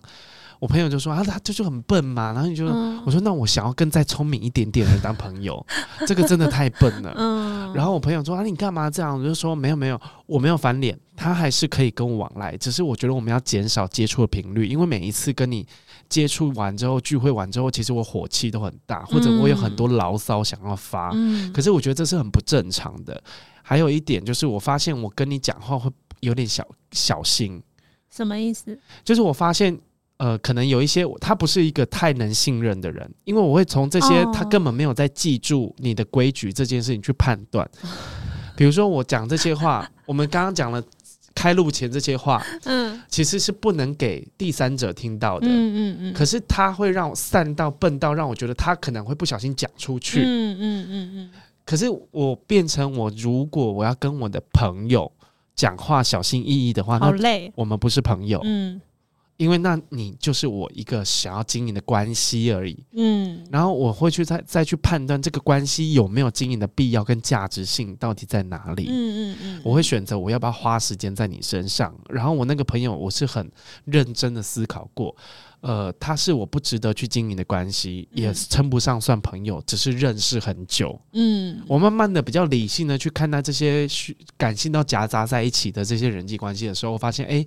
我朋友就说啊，他这就很笨嘛，然后你就、嗯我说那我想要跟再聪明一点点的人当朋友，这个真的太笨了。嗯，然后我朋友说啊，你干嘛这样？我就说没有没有，我没有翻脸，他还是可以跟我往来，只是我觉得我们要减少接触的频率，因为每一次跟你接触完之后，聚会完之后，其实我火气都很大，或者我有很多牢骚想要发，嗯，可是我觉得这是很不正常的。还有一点就是，我发现我跟你讲话会有点小小心，什么意思？就是我发现。呃，可能有一些他不是一个太能信任的人，因为我会从这些哦他根本没有在记住你的规矩这件事情去判断。比如说我讲这些话，我们刚刚讲了开路前这些话，嗯其实是不能给第三者听到的。嗯嗯嗯，可是他会让我散到笨到让我觉得他可能会不小心讲出去。嗯嗯嗯嗯可是我变成我，如果我要跟我的朋友讲话小心翼翼的话，嗯，好那累，我们不是朋友，嗯因为那你就是我一个想要经营的关系而已。嗯然后我会去再再去判断这个关系有没有经营的必要跟价值性到底在哪里。嗯嗯嗯，我会选择我要不要花时间在你身上。然后我那个朋友，我是很认真的思考过，呃，他是我不值得去经营的关系，也嗯称不上算朋友，只是认识很久。嗯我慢慢的比较理性的去看待这些虚感性到夹杂在一起的这些人际关系的时候，我发现，哎，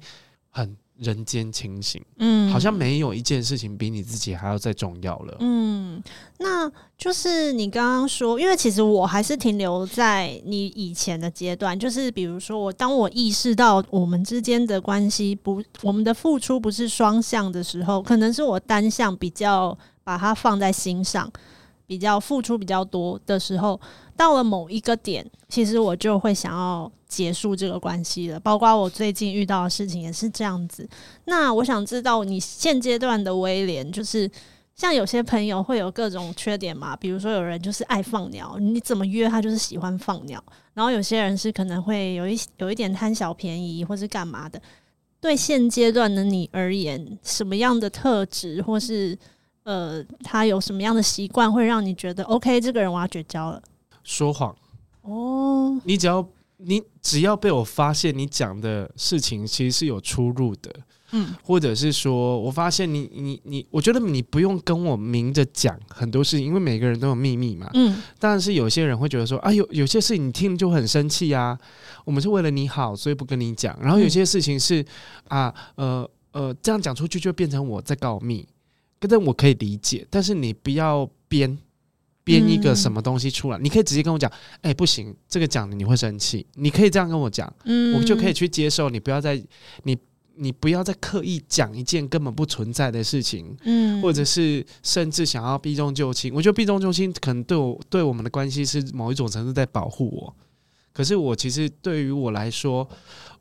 很人间清醒，嗯好像没有一件事情比你自己还要再重要了。嗯，那就是你刚刚说，因为其实我还是停留在你以前的阶段，就是比如说我当我意识到我们之间的关系不，我们的付出不是双向的时候，可能是我单向比较把它放在心上，比较付出比较多的时候，到了某一个点，其实我就会想要结束这个关系了。包括我最近遇到的事情也是这样子。那我想知道你现阶段的威廉，就是像有些朋友会有各种缺点嘛，比如说有人就是爱放鸟，你怎么约他就是喜欢放鸟，然后有些人是可能会有一有一点贪小便宜或是干嘛的。对现阶段的你而言，什么样的特质或是呃，他有什么样的习惯会让你觉得 OK，这个人我要绝交了？说谎，哦，你只要你只要被我发现你讲的事情其实是有出入的，嗯或者是说我发现你你你，我觉得你不用跟我明着讲很多事情，因为每个人都有秘密嘛。嗯但是有些人会觉得说，啊，有有些事情你听了就很生气啊，我们是为了你好，所以不跟你讲。然后有些事情是啊，呃呃，这样讲出去就变成我在告密，但我可以理解，但是你不要编。编一个什么东西出来，你可以直接跟我讲，哎、不行，这个讲了你会生气，你可以这样跟我讲，嗯我就可以去接受。你不要再你你不要再刻意讲一件根本不存在的事情，嗯或者是甚至想要避重就轻。我觉得避重就轻可能对我对我们的关系是某一种程度在保护我。可是我其实对于我来说，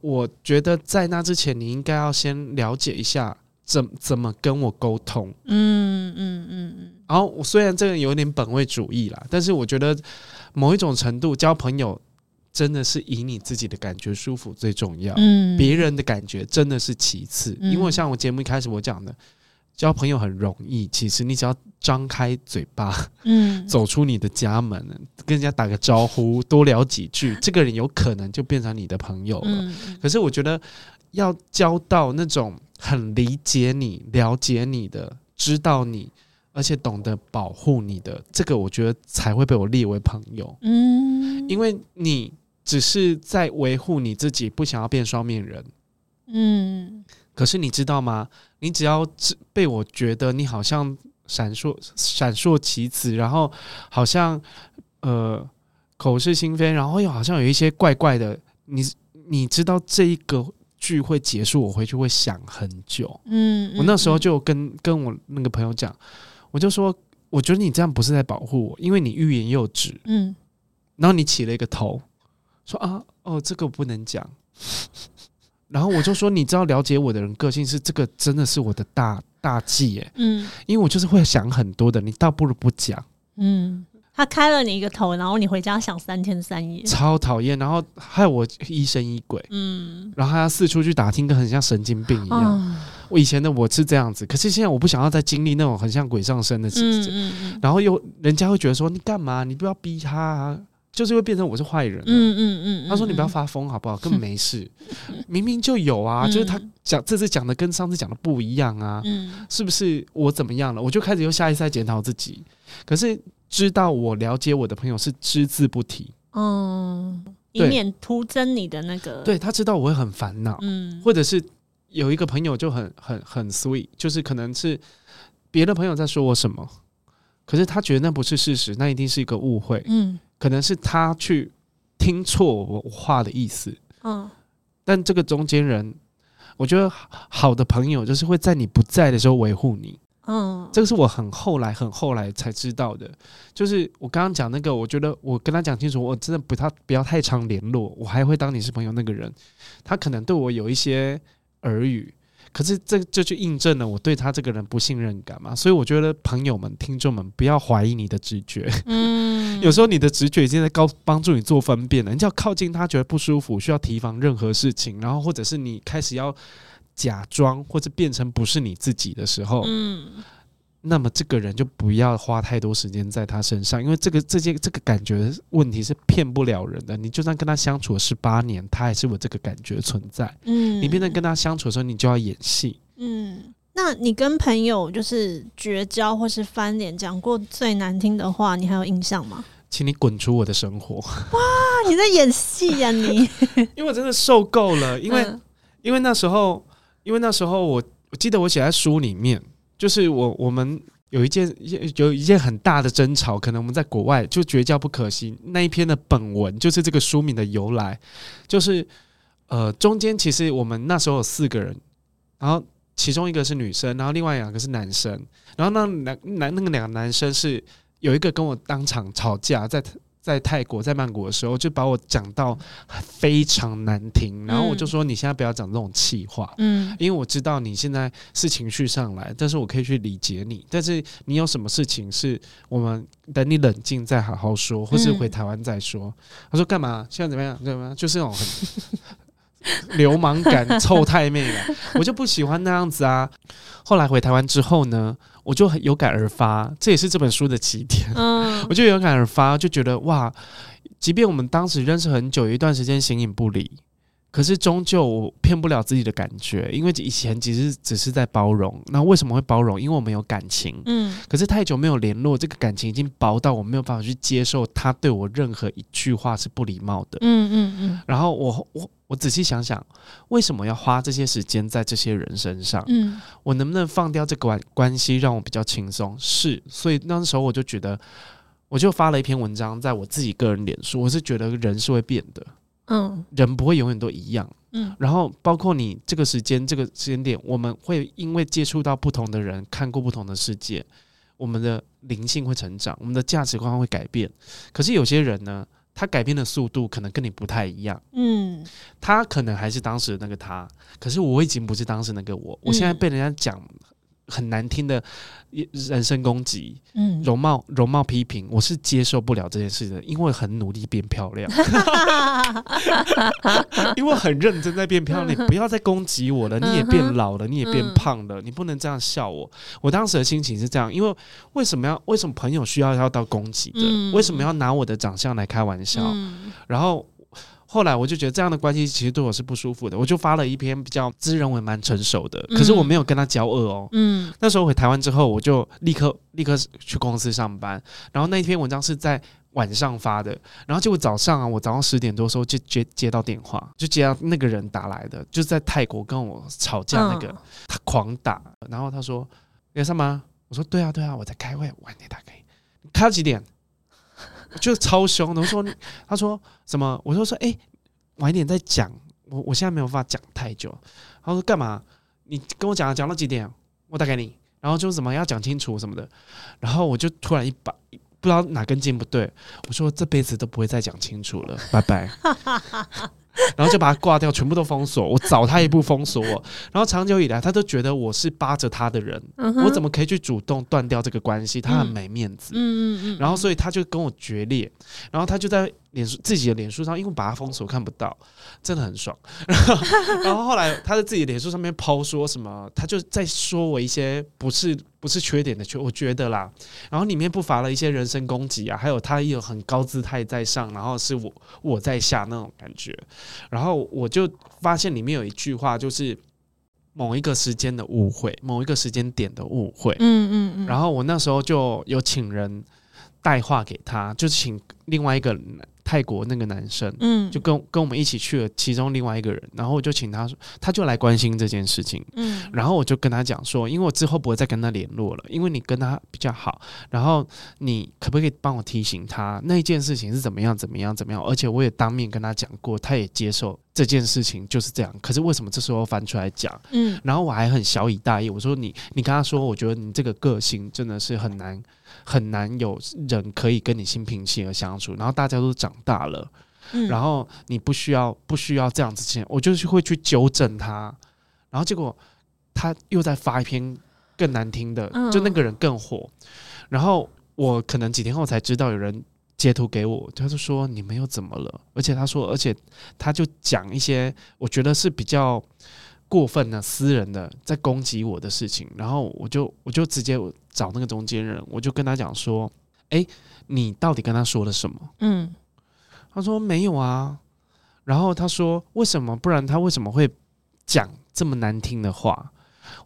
我觉得在那之前，你应该要先了解一下怎怎么跟我沟通。嗯嗯嗯嗯然后我虽然这个有点本位主义啦，但是我觉得某一种程度交朋友真的是以你自己的感觉舒服最重要。嗯别人的感觉真的是其次，嗯因为像我节目一开始我讲的，交朋友很容易，其实你只要张开嘴巴，嗯走出你的家门，跟人家打个招呼，多聊几句，这个人有可能就变成你的朋友了。嗯可是我觉得要交到那种很理解你、了解你的、知道你，而且懂得保护你的，这个我觉得才会被我列为朋友，嗯因为你只是在维护你自己，不想要变双面人。嗯可是你知道吗？你只要被我觉得你好像闪烁闪烁其词，然后好像呃口是心非，然后又好像有一些怪怪的，你你知道这一个聚会结束，我回去会想很久。嗯我那时候就跟跟我那个朋友讲，我就说，我觉得你这样不是在保护我，因为你欲言又止，嗯然后你起了一个头，说啊哦这个我不能讲。然后我就说，你知道了解我的人个性是这个，真的是我的大大忌耶，嗯因为我就是会想很多的，你倒不如不讲，嗯，他开了你一个头，然后你回家想三天三夜。超讨厌，然后害我疑神疑鬼，嗯然后还要四处去打听，跟很像神经病一样。啊我以前的我是这样子，可是现在我不想要再经历那种很像鬼上身的事嗯情，嗯嗯。然后又人家会觉得说你干嘛？你不要逼他、啊，就是会变成我是坏人了。嗯嗯嗯，他说：“你不要发疯好不好？根本没事，明明就有啊，就是他讲这次讲的跟上次讲的不一样啊，嗯。是不是我怎么样了？我就开始又下一次在检讨自己。可是知道我了解我的朋友是只字不提，嗯，以免徒增你的那个对他知道我会很烦恼，嗯。或者是有一个朋友就很很很 sweet，就是可能是别的朋友在说我什么，可是他觉得那不是事实，那一定是一个误会，嗯。可能是他去听错我话的意思。嗯。但这个中间人，我觉得好的朋友就是会在你不在的时候维护你，嗯，这个是我很后来很后来才知道的。就是我刚刚讲那个，我觉得我跟他讲清楚，我真的不太不要太常联络，我还会当你是朋友那个人，他可能对我有一些耳语。可是这这就印证了我对他这个人不信任感嘛，所以我觉得朋友们、听众们不要怀疑你的直觉，嗯。有时候你的直觉已经在高帮助你做分辨了，你就要靠近他觉得不舒服，需要提防任何事情，然后或者是你开始要假装或者变成不是你自己的时候，嗯那么这个人就不要花太多时间在他身上，因为这个这些这个感觉问题是骗不了人的。你就算跟他相处了十八年，他还是有这个感觉存在。嗯，你变成跟他相处的时候，你就要演戏。嗯，那你跟朋友就是绝交或是翻脸，讲过最难听的话，你还有印象吗？请你滚出我的生活，哇，你在演戏呀、你？因为我真的受够了。因为、嗯因为那时候，因为那时候我我记得我写在书里面，就是我我们有一件有一件很大的争吵，可能我们在国外就绝交不可惜。那一篇的本文就是这个书名的由来，就是呃中间其实我们那时候有四个人，然后其中一个是女生，然后另外两个是男生，然后那男男那个两个男生是有一个跟我当场吵架，在在泰国在曼谷的时候，就把我讲到非常难听，然后我就说你现在不要讲这种气话。嗯因为我知道你现在是情绪上来，但是我可以去理解你。但是你有什么事情是我们等你冷静再好好说，或是回台湾再说。他说干嘛？现在怎么样？怎么样？就是那种很流氓感、臭太妹感，我就不喜欢那样子啊。后来回台湾之后呢，我就很有感而发，这也是这本书的起点。嗯我就有感而发，就觉得哇，即便我们当时认识很久，有一段时间形影不离，可是终究我骗不了自己的感觉，因为以前其实只是在包容。那为什么会包容？因为我们有感情。嗯可是太久没有联络，这个感情已经薄到我没有办法去接受他对我任何一句话是不礼貌的。嗯嗯嗯然后我我我仔细想想，为什么要花这些时间在这些人身上？嗯我能不能放掉这个关关系，让我比较轻松？是，所以那时候我就觉得，我就发了一篇文章，在我自己个人脸书，我是觉得人是会变的，嗯人不会永远都一样。嗯然后包括你这个时间、这个时间点，我们会因为接触到不同的人，看过不同的世界，我们的灵性会成长，我们的价值观会改变。可是有些人呢，他改变的速度可能跟你不太一样。嗯他可能还是当时的那个他，可是我已经不是当时那个我。我现在被人家讲很难听的人身攻击、嗯，容貌容貌批评，我是接受不了这件事的，因为很努力变漂亮，因为很认真在变漂亮。你不要再攻击我了，你也变老了，你也变胖了，你不能这样笑我。我当时的心情是这样，因为为什么要为什么朋友需要要到攻击的？嗯为什么要拿我的长相来开玩笑？嗯然后后来我就觉得这样的关系其实对我是不舒服的，我就发了一篇比较自认为蛮成熟的，可是我没有跟他交恶哦。嗯那时候回台湾之后，我就立刻立刻去公司上班，然后那一篇文章是在晚上发的，然后结果早上啊，我早上十点多的时候就接接到电话，就接到那个人打来的，就是在泰国跟我吵架那个，嗯他狂打，然后他说你在上班？我说对啊对啊，我在开会，晚点打给你。你开到几点？就超凶的，我说他说什么？我就说哎、晚一点再讲，我我现在没有办法讲太久。他说干嘛？你跟我讲讲到几点？我打给你。然后就什么要讲清楚什么的，然后我就突然一把不知道哪根筋不对，我说这辈子都不会再讲清楚了，拜拜。然后就把他挂掉，全部都封锁。我早他一步封锁我，然后长久以来他都觉得我是扒着他的人，我怎么可以去主动断掉这个关系？他很嗯没面子。嗯嗯嗯，然后所以他就跟我决裂，然后他就在脸书自己的脸书上，因为把他封锁看不到，真的很爽。然 后然后后来他在自己的脸书上面抛说什么，他就在说我一些不是不是缺点的缺，我觉得啦。然后里面不乏了一些人身攻击啊，还有他也有很高姿态在上，然后是我我在下那种感觉。然后我就发现里面有一句话，就是某一个时间的误会，某一个时间点的误会。嗯嗯嗯，然后我那时候就有请人带话给他，就请另外一个泰国那个男生，嗯就跟跟我们一起去了其中另外一个人，然后我就请他说，他就来关心这件事情。嗯然后我就跟他讲说，因为我之后不会再跟他联络了，因为你跟他比较好，然后你可不可以帮我提醒他那一件事情是怎么样怎么样怎么样？而且我也当面跟他讲过，他也接受这件事情就是这样。可是为什么这时候翻出来讲？嗯然后我还很小以大意，我说你，你跟他说，我觉得你这个个性真的是很难很难有人可以跟你心平气和相处。然后大家都长大了，嗯，然后你不需要不需要这样子先，我就是会去纠正他。然后结果他又在发一篇更难听的，嗯就那个人更火。然后我可能几天后才知道有人截图给我，他就说你们又怎么了？而且他说，而且他就讲一些我觉得是比较过分的、私人的在攻击我的事情，然后我就我就直接找那个中间人，我就跟他讲说：“哎、你到底跟他说了什么嗯？”他说：“没有啊。”然后他说：“为什么？不然他为什么会讲这么难听的话？”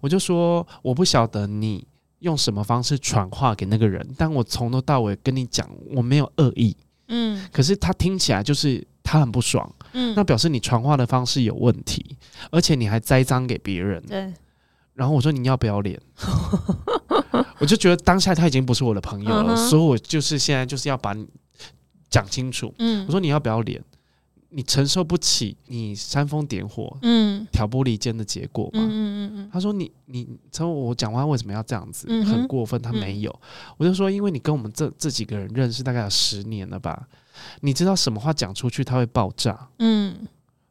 我就说：“我不晓得你用什么方式传话给那个人，但我从头到尾跟你讲，我没有恶意。嗯可是他听起来就是他很不爽，嗯，那表示你传话的方式有问题，而且你还栽赃给别人。对，然后我说你要不要脸？我就觉得当下他已经不是我的朋友了，所以我就是现在就是要把你讲清楚。嗯我说你要不要脸？你承受不起你煽风点火、嗯挑拨离间的结果吗？嗯嗯嗯他说你你他说我讲话为什么要这样子？嗯很过分。他没有，我就说因为你跟我们这这几个人认识大概有十年了吧？你知道什么话讲出去他会爆炸？嗯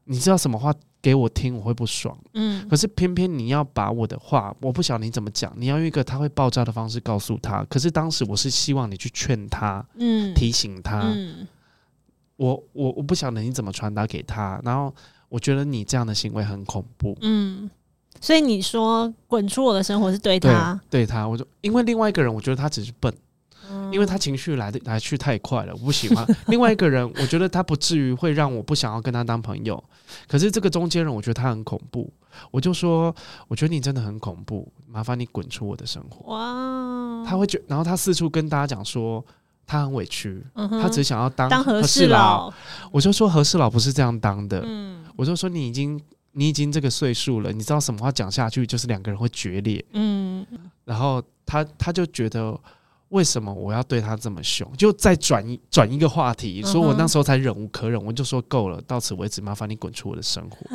你知道什么话给我听我会不爽？嗯可是偏偏你要把我的话，我不晓得你怎么讲，你要用一个他会爆炸的方式告诉他。可是当时我是希望你去劝他、嗯，提醒他，嗯我我我不晓得你怎么传达给他。然后我觉得你这样的行为很恐怖。嗯，所以你说滚出我的生活是对对他，对他，我就因为另外一个人，我觉得他只是笨，嗯因为他情绪来的来去太快了，我不喜欢。另外一个人，我觉得他不至于会让我不想要跟他当朋友。可是这个中间人，我觉得他很恐怖。我就说，我觉得你真的很恐怖，麻烦你滚出我的生活。哇，他会觉，然后他四处跟大家讲说，他很委屈，嗯他只想要当当和事事佬，我就说和事佬不是这样当的，嗯我就说你已经你已经这个岁数了，你知道什么话讲下去就是两个人会决裂。嗯然后他他就觉得为什么我要对他这么凶，就再转一转一个话题，所以我那时候才忍无可忍，我就说够了，到此为止，麻烦你滚出我的生活。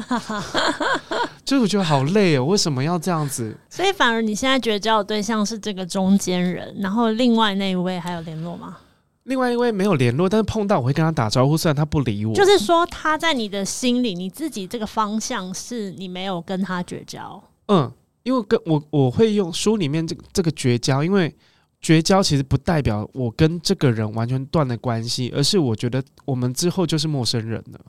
就是我觉得好累哦，为什么要这样子？所以反而你现在觉得交的对象是这个中间人，然后另外那一位还有联络吗？另外一位没有联络，但是碰到我会跟他打招呼，虽然他不理我，就是说他在你的心里，你自己这个方向是你没有跟他绝交，嗯，因为跟我我会用书里面这这个绝交，因为绝交其实不代表我跟这个人完全断了关系，而是我觉得我们之后就是陌生人了。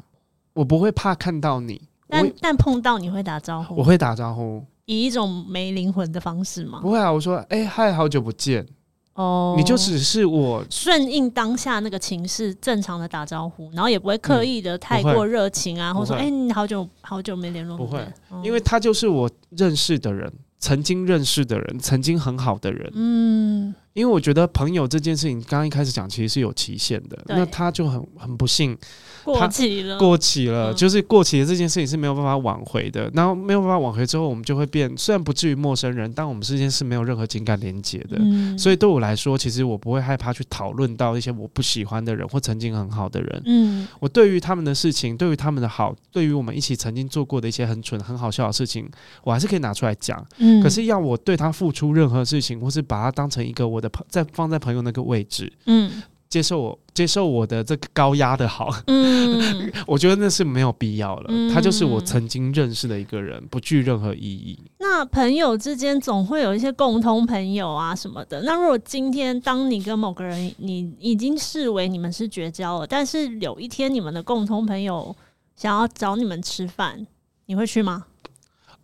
我不会怕看到你，但但碰到你会打招呼，我会打招呼，以一种没灵魂的方式吗？不会啊，我说哎嗨，好久不见，哦，你就只是我顺应当下那个情势，正常的打招呼，然后也不会刻意的太过热情啊，或者说哎、你好久好久没联络，不会因为他就是我认识的人，曾经认识的人，曾经很好的人。嗯因为我觉得朋友这件事情，刚刚一开始讲其实是有期限的，那他就很很不幸，过期了，过期了，嗯就是过期的这件事情是没有办法挽回的。然后没有办法挽回之后，我们就会变，虽然不至于陌生人，但我们之间是没有任何情感连接的。嗯所以对我来说，其实我不会害怕去讨论到一些我不喜欢的人或曾经很好的人。嗯我对于他们的事情，对于他们的好，对于我们一起曾经做过的一些很蠢、很好笑的事情，我还是可以拿出来讲。嗯可是要我对他付出任何事情，或是把他当成一个我的朋，在放在朋友那个位置，嗯接受我接受我的这个高压的好，嗯，我觉得那是没有必要了。嗯他就是我曾经认识的一个人，不具任何意义。那朋友之间总会有一些共通朋友啊什么的。那如果今天当你跟某个人，你已经视为你们是绝交了，但是有一天你们的共同朋友想要找你们吃饭，你会去吗？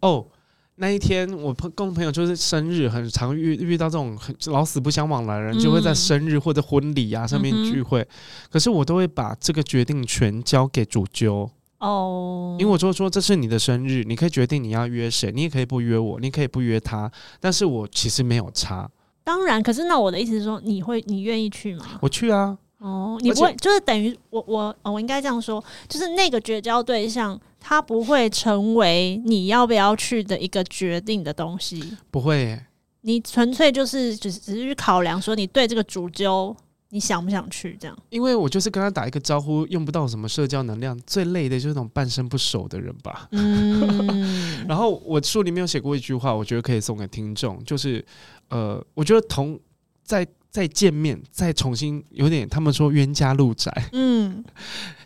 哦，那一天我朋共同朋友就是生日，很常遇遇到这种很老死不相往来的人，嗯就会在生日或者婚礼啊上面聚会。可是我都会把这个决定权交给主揪，哦，因为我就说这是你的生日，你可以决定你要约谁，你也可以不约我，你可以不约他，但是我其实没有差，当然，可是那我的意思是说，你会你愿意去吗？我去啊。哦，你不会，就是等于我我哦我应该这样说，就是那个绝交对象，他不会成为你要不要去的一个决定的东西。不会耶、你纯粹就是只只是去考量说你对这个主揪你想不想去这样。因为我就是跟他打一个招呼，用不到什么社交能量，最累的就是那种半生不熟的人吧。嗯 然后我书里面有写过一句话，我觉得可以送给听众，就是呃，我觉得同再再见面，再重新有点他们说冤家路窄，嗯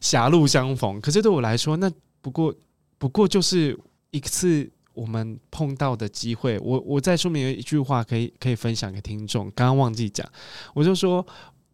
狭路相逢。可是对我来说，那不过不过就是一次我们碰到的机会。我我再说明一句话可以可以分享给听众，刚刚忘记讲，我就说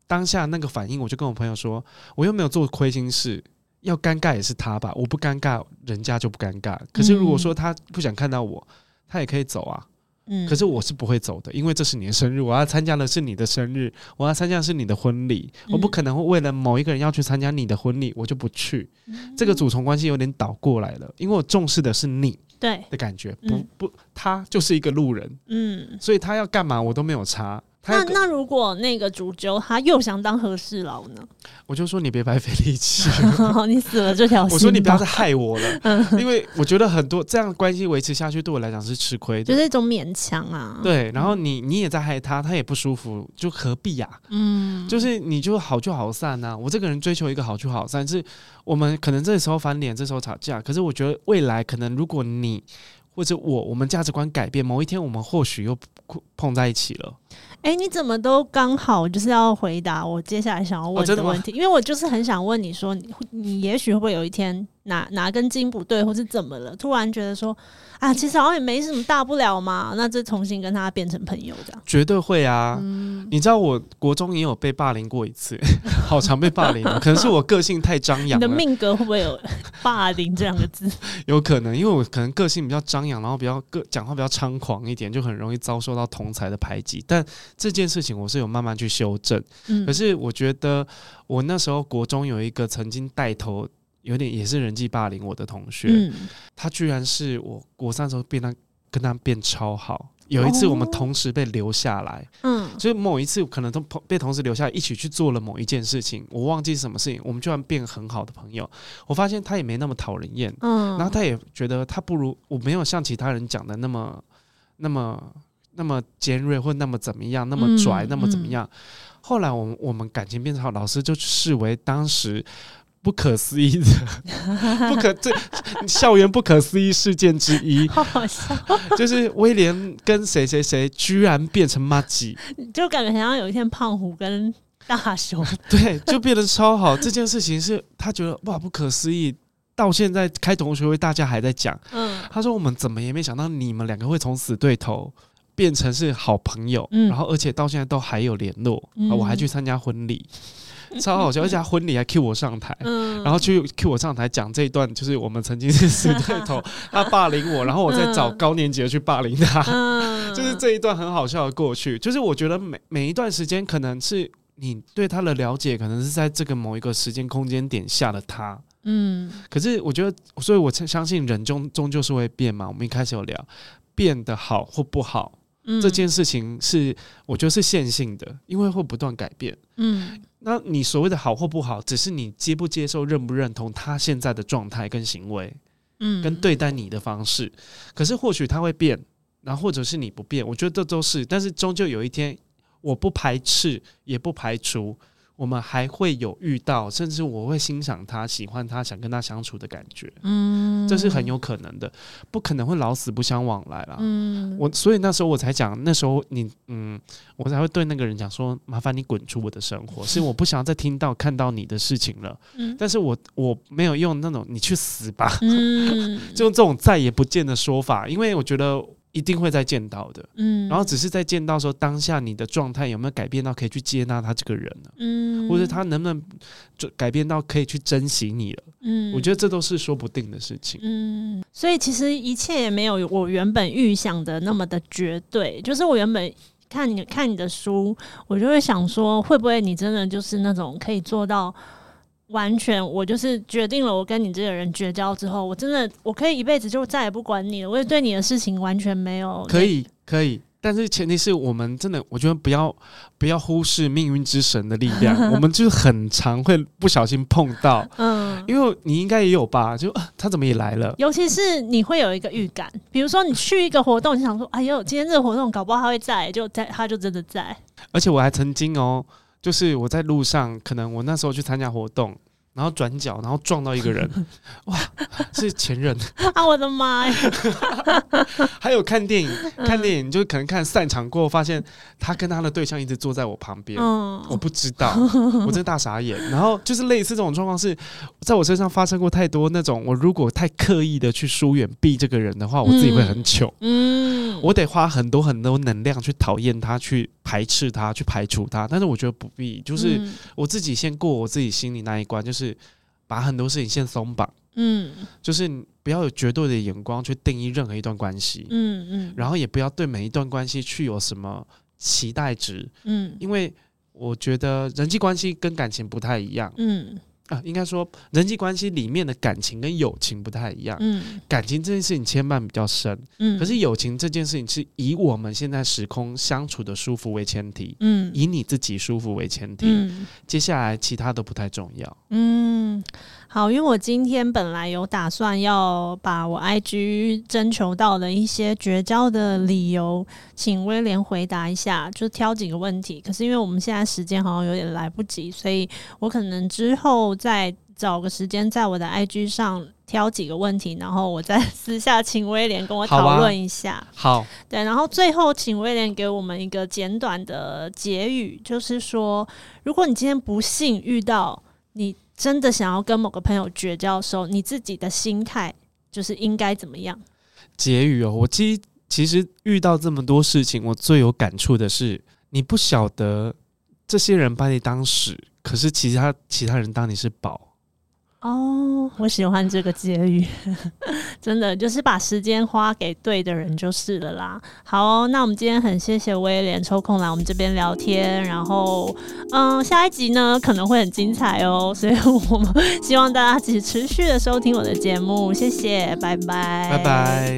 当下那个反应，我就跟我朋友说，我又没有做亏心事。要尴尬也是他吧，我不尴尬，人家就不尴尬。可是如果说他不想看到我，他也可以走啊。嗯，可是我是不会走的，因为这是你的生日，我要参加的是你的生日，我要参加的是你的婚礼，我不可能会为了某一个人要去参加你的婚礼，我就不去。这个主从关系有点倒过来了，因为我重视的是你对，的感觉，不嗯不，他就是一个路人，嗯。所以他要干嘛我都没有差。那那如果那个主角他又想当和事佬呢？我就说你别白费力气，你死了这条心。我说你不要再害我了，嗯因为我觉得很多这样关系维持下去对我来讲是吃亏的。就是一种勉强啊。，对，然后你你也在害他，他也不舒服，就何必呀、嗯，就是你就好聚好散呐、我这个人追求一个好聚好散，是我们可能这时候翻脸，这时候吵架，可是我觉得未来可能如果你或者我，我们价值观改变，某一天我们或许又碰在一起了。哎、你怎么都刚好就是要回答我接下来想要问的问题？因为我就是很想问你说，你你也许会不会有一天哪哪根筋不对，或是怎么了，突然觉得说啊，其实好像也没什么大不了嘛，那就重新跟他变成朋友这样。绝对会啊！嗯，你知道我国中也有被霸凌过一次，好常被霸凌哦，可能是我个性太张扬你的，命格会不会有 霸凌这两个字？有可能，因为我可能个性比较张扬，然后比较个讲话比较猖狂一点，就很容易遭受到同才的排挤。但这件事情我是有慢慢去修正。嗯可是我觉得我那时候国中有一个曾经带头，有点也是人际霸凌我的同学，嗯，他居然是我国三的时候变他跟他变超好。有一次我们哦同时被留下来，嗯所以某一次可能都同被同时留下来一起去做了某一件事情，我忘记是什么事情，我们居然变很好的朋友。我发现他也没那么讨人厌，嗯，然后他也觉得他不如我没有像其他人讲的那么那么那么尖锐或那么怎么样，那么拽，嗯那么怎么样。后来我们我们感情变好，老师就视为当时。不可思议的，不可这校园不可思议事件之一，好好笑，就是威廉跟谁谁谁居然变成妈吉，就感觉好像有一天胖虎跟大雄，对，就变得超好。这件事情是他觉得哇不可思议，到现在开同学会大家还在讲。嗯。他说我们怎么也没想到你们两个会从死对头变成是好朋友，嗯。然后而且到现在都还有联络，我还去参加婚礼，超好笑，而且他婚礼还 cue 我上台。嗯，然后去 cue 我上台讲这一段，就是我们曾经是死对头，他霸凌我，然后我再找嗯高年级的去霸凌他，嗯，就是这一段很好笑的过去。就是我觉得每每一段时间，可能是你对他的了解，可能是在这个某一个时间空间点下的他。嗯可是我觉得，所以我相信人终终究是会变嘛。我们一开始有聊变得好或不好、嗯这件事情是，我觉得是线性的，因为会不断改变。嗯那你所谓的好或不好，只是你接不接受、认不认同他现在的状态跟行为，嗯跟对待你的方式。可是或许他会变，然后或者是你不变，我觉得这都是。但是终究有一天，我不排斥，也不排除。我们还会有遇到，甚至我会欣赏他、喜欢他、想跟他相处的感觉。嗯这是很有可能的，不可能会老死不相往来啦。嗯我所以那时候我才讲，那时候你嗯，我才会对那个人讲说，麻烦你滚出我的生活，是我不想要再听到看到你的事情了。嗯但是我我没有用那种你去死吧，嗯就用这种再也不见的说法，因为我觉得一定会再见到的。嗯然后只是在见到的时候，当下你的状态有没有改变到可以去接纳他这个人呢？嗯或者他能不能就改变到可以去珍惜你了？嗯我觉得这都是说不定的事情。嗯，所以其实一切也没有我原本预想的那么的绝对。就是我原本看你看你的书，我就会想说，会不会你真的就是那种可以做到完全，我就是决定了，我跟你这个人绝交之后，我真的我可以一辈子就再也不管你了，我也对你的事情完全没有可以，可以，但是前提是我们真的，我觉得不要不要忽视命运之神的力量，我们就是很常会不小心碰到，嗯。因为你应该也有吧？就、啊、他怎么也来了？尤其是你会有一个预感，比如说你去一个活动，你想说，哎呦，今天这个活动搞不好他会在，就在，他就真的在。而且我还曾经哦，就是我在路上，可能我那时候去参加活动。然后转角，然后撞到一个人，哇，是前任。啊，我的妈呀！还有看电影，看电影就可能看散场过后，发现他跟他的对象一直坐在我旁边，嗯我不知道，我真的大傻眼。然后就是类似这种状况是在我身上发生过太多那种，我如果太刻意的去疏远避这个人的话，我自己会很糗。嗯，我得花很多很多能量去讨厌他，去排斥他，去排除他。但是我觉得不必，就是嗯我自己先过我自己心里那一关，就是把把很多事情先松绑，嗯。就是不要有绝对的眼光去定义任何一段关系，嗯嗯，然后也不要对每一段关系去有什么期待值，嗯。因为我觉得人际关系跟感情不太一样嗯啊，应该说人际关系里面的感情跟友情不太一样。嗯感情这件事情牵绊比较深，嗯，可是友情这件事情是以我们现在时空相处的舒服为前提，嗯以你自己舒服为前提，嗯接下来其他都不太重要。嗯，好，因为我今天本来有打算要把我 IG 征求到的一些绝交的理由，请威廉回答一下，就挑几个问题。可是因为我们现在时间好像有点来不及，所以我可能之后再找个时间，在我的 IG 上挑几个问题，然后我再私下请威廉跟我讨论一下。好，对，然后最后请威廉给我们一个简短的结语，就是说，如果你今天不幸遇到你真的想要跟某个朋友绝交的时候，你自己的心态就是应该怎么样？结语哦，我其其实遇到这么多事情，我最有感触的是，你不晓得这些人把你当屎，可是其他其他人当你是宝。哦，我喜欢这个结语，真的就是把时间花给对的人就是了啦。好、那我们今天很谢谢威廉抽空来我们这边聊天，然后嗯，下一集呢可能会很精彩哦，所以我们 希望大家持持续的收听我的节目，谢谢，拜拜，拜拜。